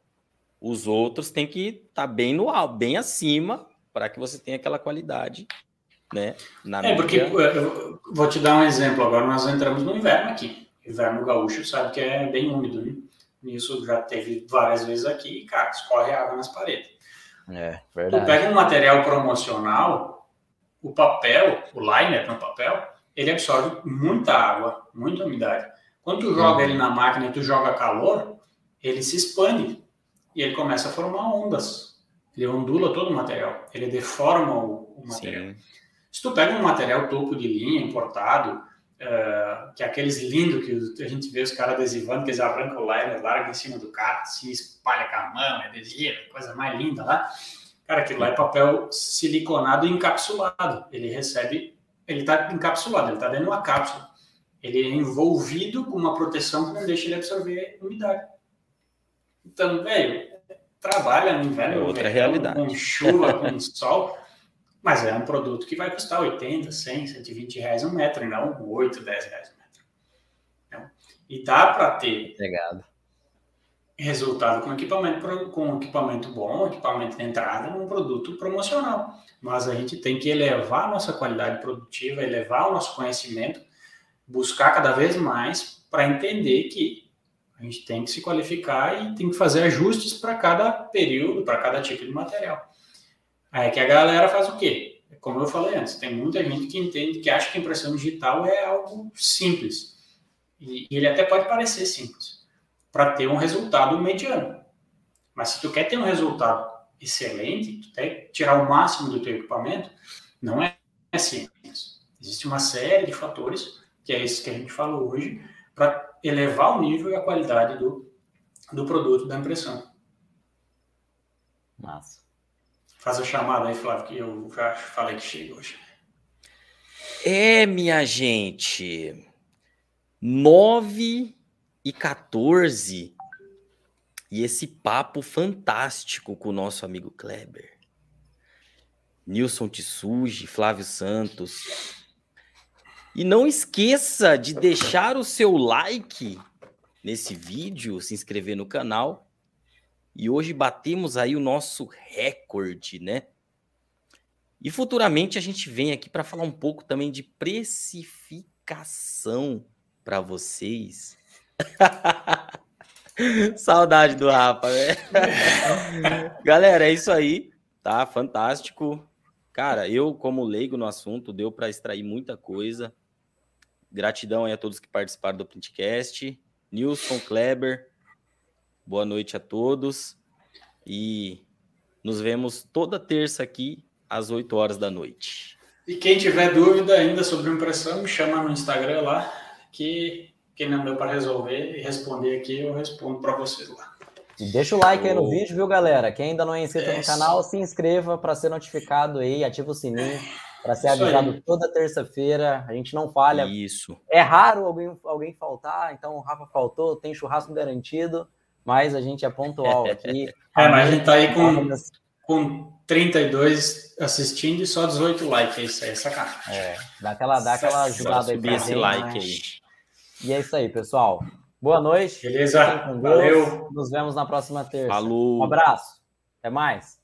S2: os outros têm que estar tá bem no alto, bem acima, para que você tenha aquela qualidade, né?
S1: Na é, mídia. porque eu vou te dar um exemplo. Agora nós entramos no inverno aqui. Inverno gaúcho, sabe que é bem úmido, né? Isso já teve várias vezes aqui e, cara, escorre água nas paredes.
S3: É, verdade.
S1: Tu pega um material promocional, o papel, o liner no papel, ele absorve muita água, muita umidade. Quando tu joga ele na máquina e tu joga calor, ele se expande e ele começa a formar ondas. Ele ondula todo o material, ele deforma o, o material. Sim. Se tu pega um material topo de linha importado, Uh, que é aqueles lindos que a gente vê os caras adesivando, que eles arrancam o liner, largam em cima do carro, se espalha com a mão, é adesivo, coisa mais linda lá. Cara, aquilo lá é papel siliconado e encapsulado. Ele recebe, ele está encapsulado, ele está dentro de uma cápsula. Ele é envolvido com uma proteção que não deixa ele absorver umidade. Então, velho, trabalha no inverno,
S2: é outra realidade.
S1: com chuva, com sol. [LAUGHS] Mas é um produto que vai custar 80, 100, 120 reais um metro, e não 8, 10 reais um metro. Então, e dá para ter resultado com equipamento, com equipamento bom, equipamento de entrada, num produto promocional. Mas a gente tem que elevar a nossa qualidade produtiva, elevar o nosso conhecimento, buscar cada vez mais para entender que a gente tem que se qualificar e tem que fazer ajustes para cada período, para cada tipo de material. Aí que a galera faz o quê? Como eu falei antes, tem muita gente que entende, que acha que impressão digital é algo simples. E, e ele até pode parecer simples, para ter um resultado mediano. Mas se tu quer ter um resultado excelente, tu que tirar o máximo do teu equipamento, não é simples. Existe uma série de fatores, que é esse que a gente falou hoje, para elevar o nível e a qualidade do, do produto da impressão.
S3: Massa.
S1: Faz a chamada aí, Flávio, que eu já falei que chega hoje.
S2: É, minha gente. 9 e 14. E esse papo fantástico com o nosso amigo Kleber. Nilson Tissuji, Flávio Santos. E não esqueça de deixar o seu like nesse vídeo, se inscrever no canal e hoje batemos aí o nosso recorde, né? E futuramente a gente vem aqui para falar um pouco também de precificação para vocês. [LAUGHS] Saudade do Rafa, né? [LAUGHS] Galera, é isso aí, tá? Fantástico. Cara, eu, como leigo no assunto, deu para extrair muita coisa. Gratidão aí a todos que participaram do Printcast. Nilson, Kleber, Boa noite a todos e nos vemos toda terça aqui às 8 horas da noite.
S1: E quem tiver dúvida ainda sobre impressão, me chama no Instagram lá, que quem não deu para resolver e responder aqui, eu respondo para vocês lá.
S3: E deixa o like aí no vídeo, viu, galera? Quem ainda não é inscrito é no canal, se inscreva para ser notificado aí, ativa o sininho para ser avisado toda terça-feira. A gente não falha.
S2: Isso.
S3: É raro alguém, alguém faltar, então o Rafa faltou, tem churrasco garantido mas a gente é pontual aqui. [LAUGHS]
S1: é, mas a gente tá aí com, com 32 assistindo e só 18 likes, é isso aí, é sacanagem.
S3: É, dá aquela, dá aquela ajudada aí.
S2: Subir esse like aí.
S3: E é isso aí, pessoal. Boa noite.
S1: Beleza, valeu.
S3: Nos vemos na próxima terça.
S2: Falou.
S3: Um abraço. Até mais.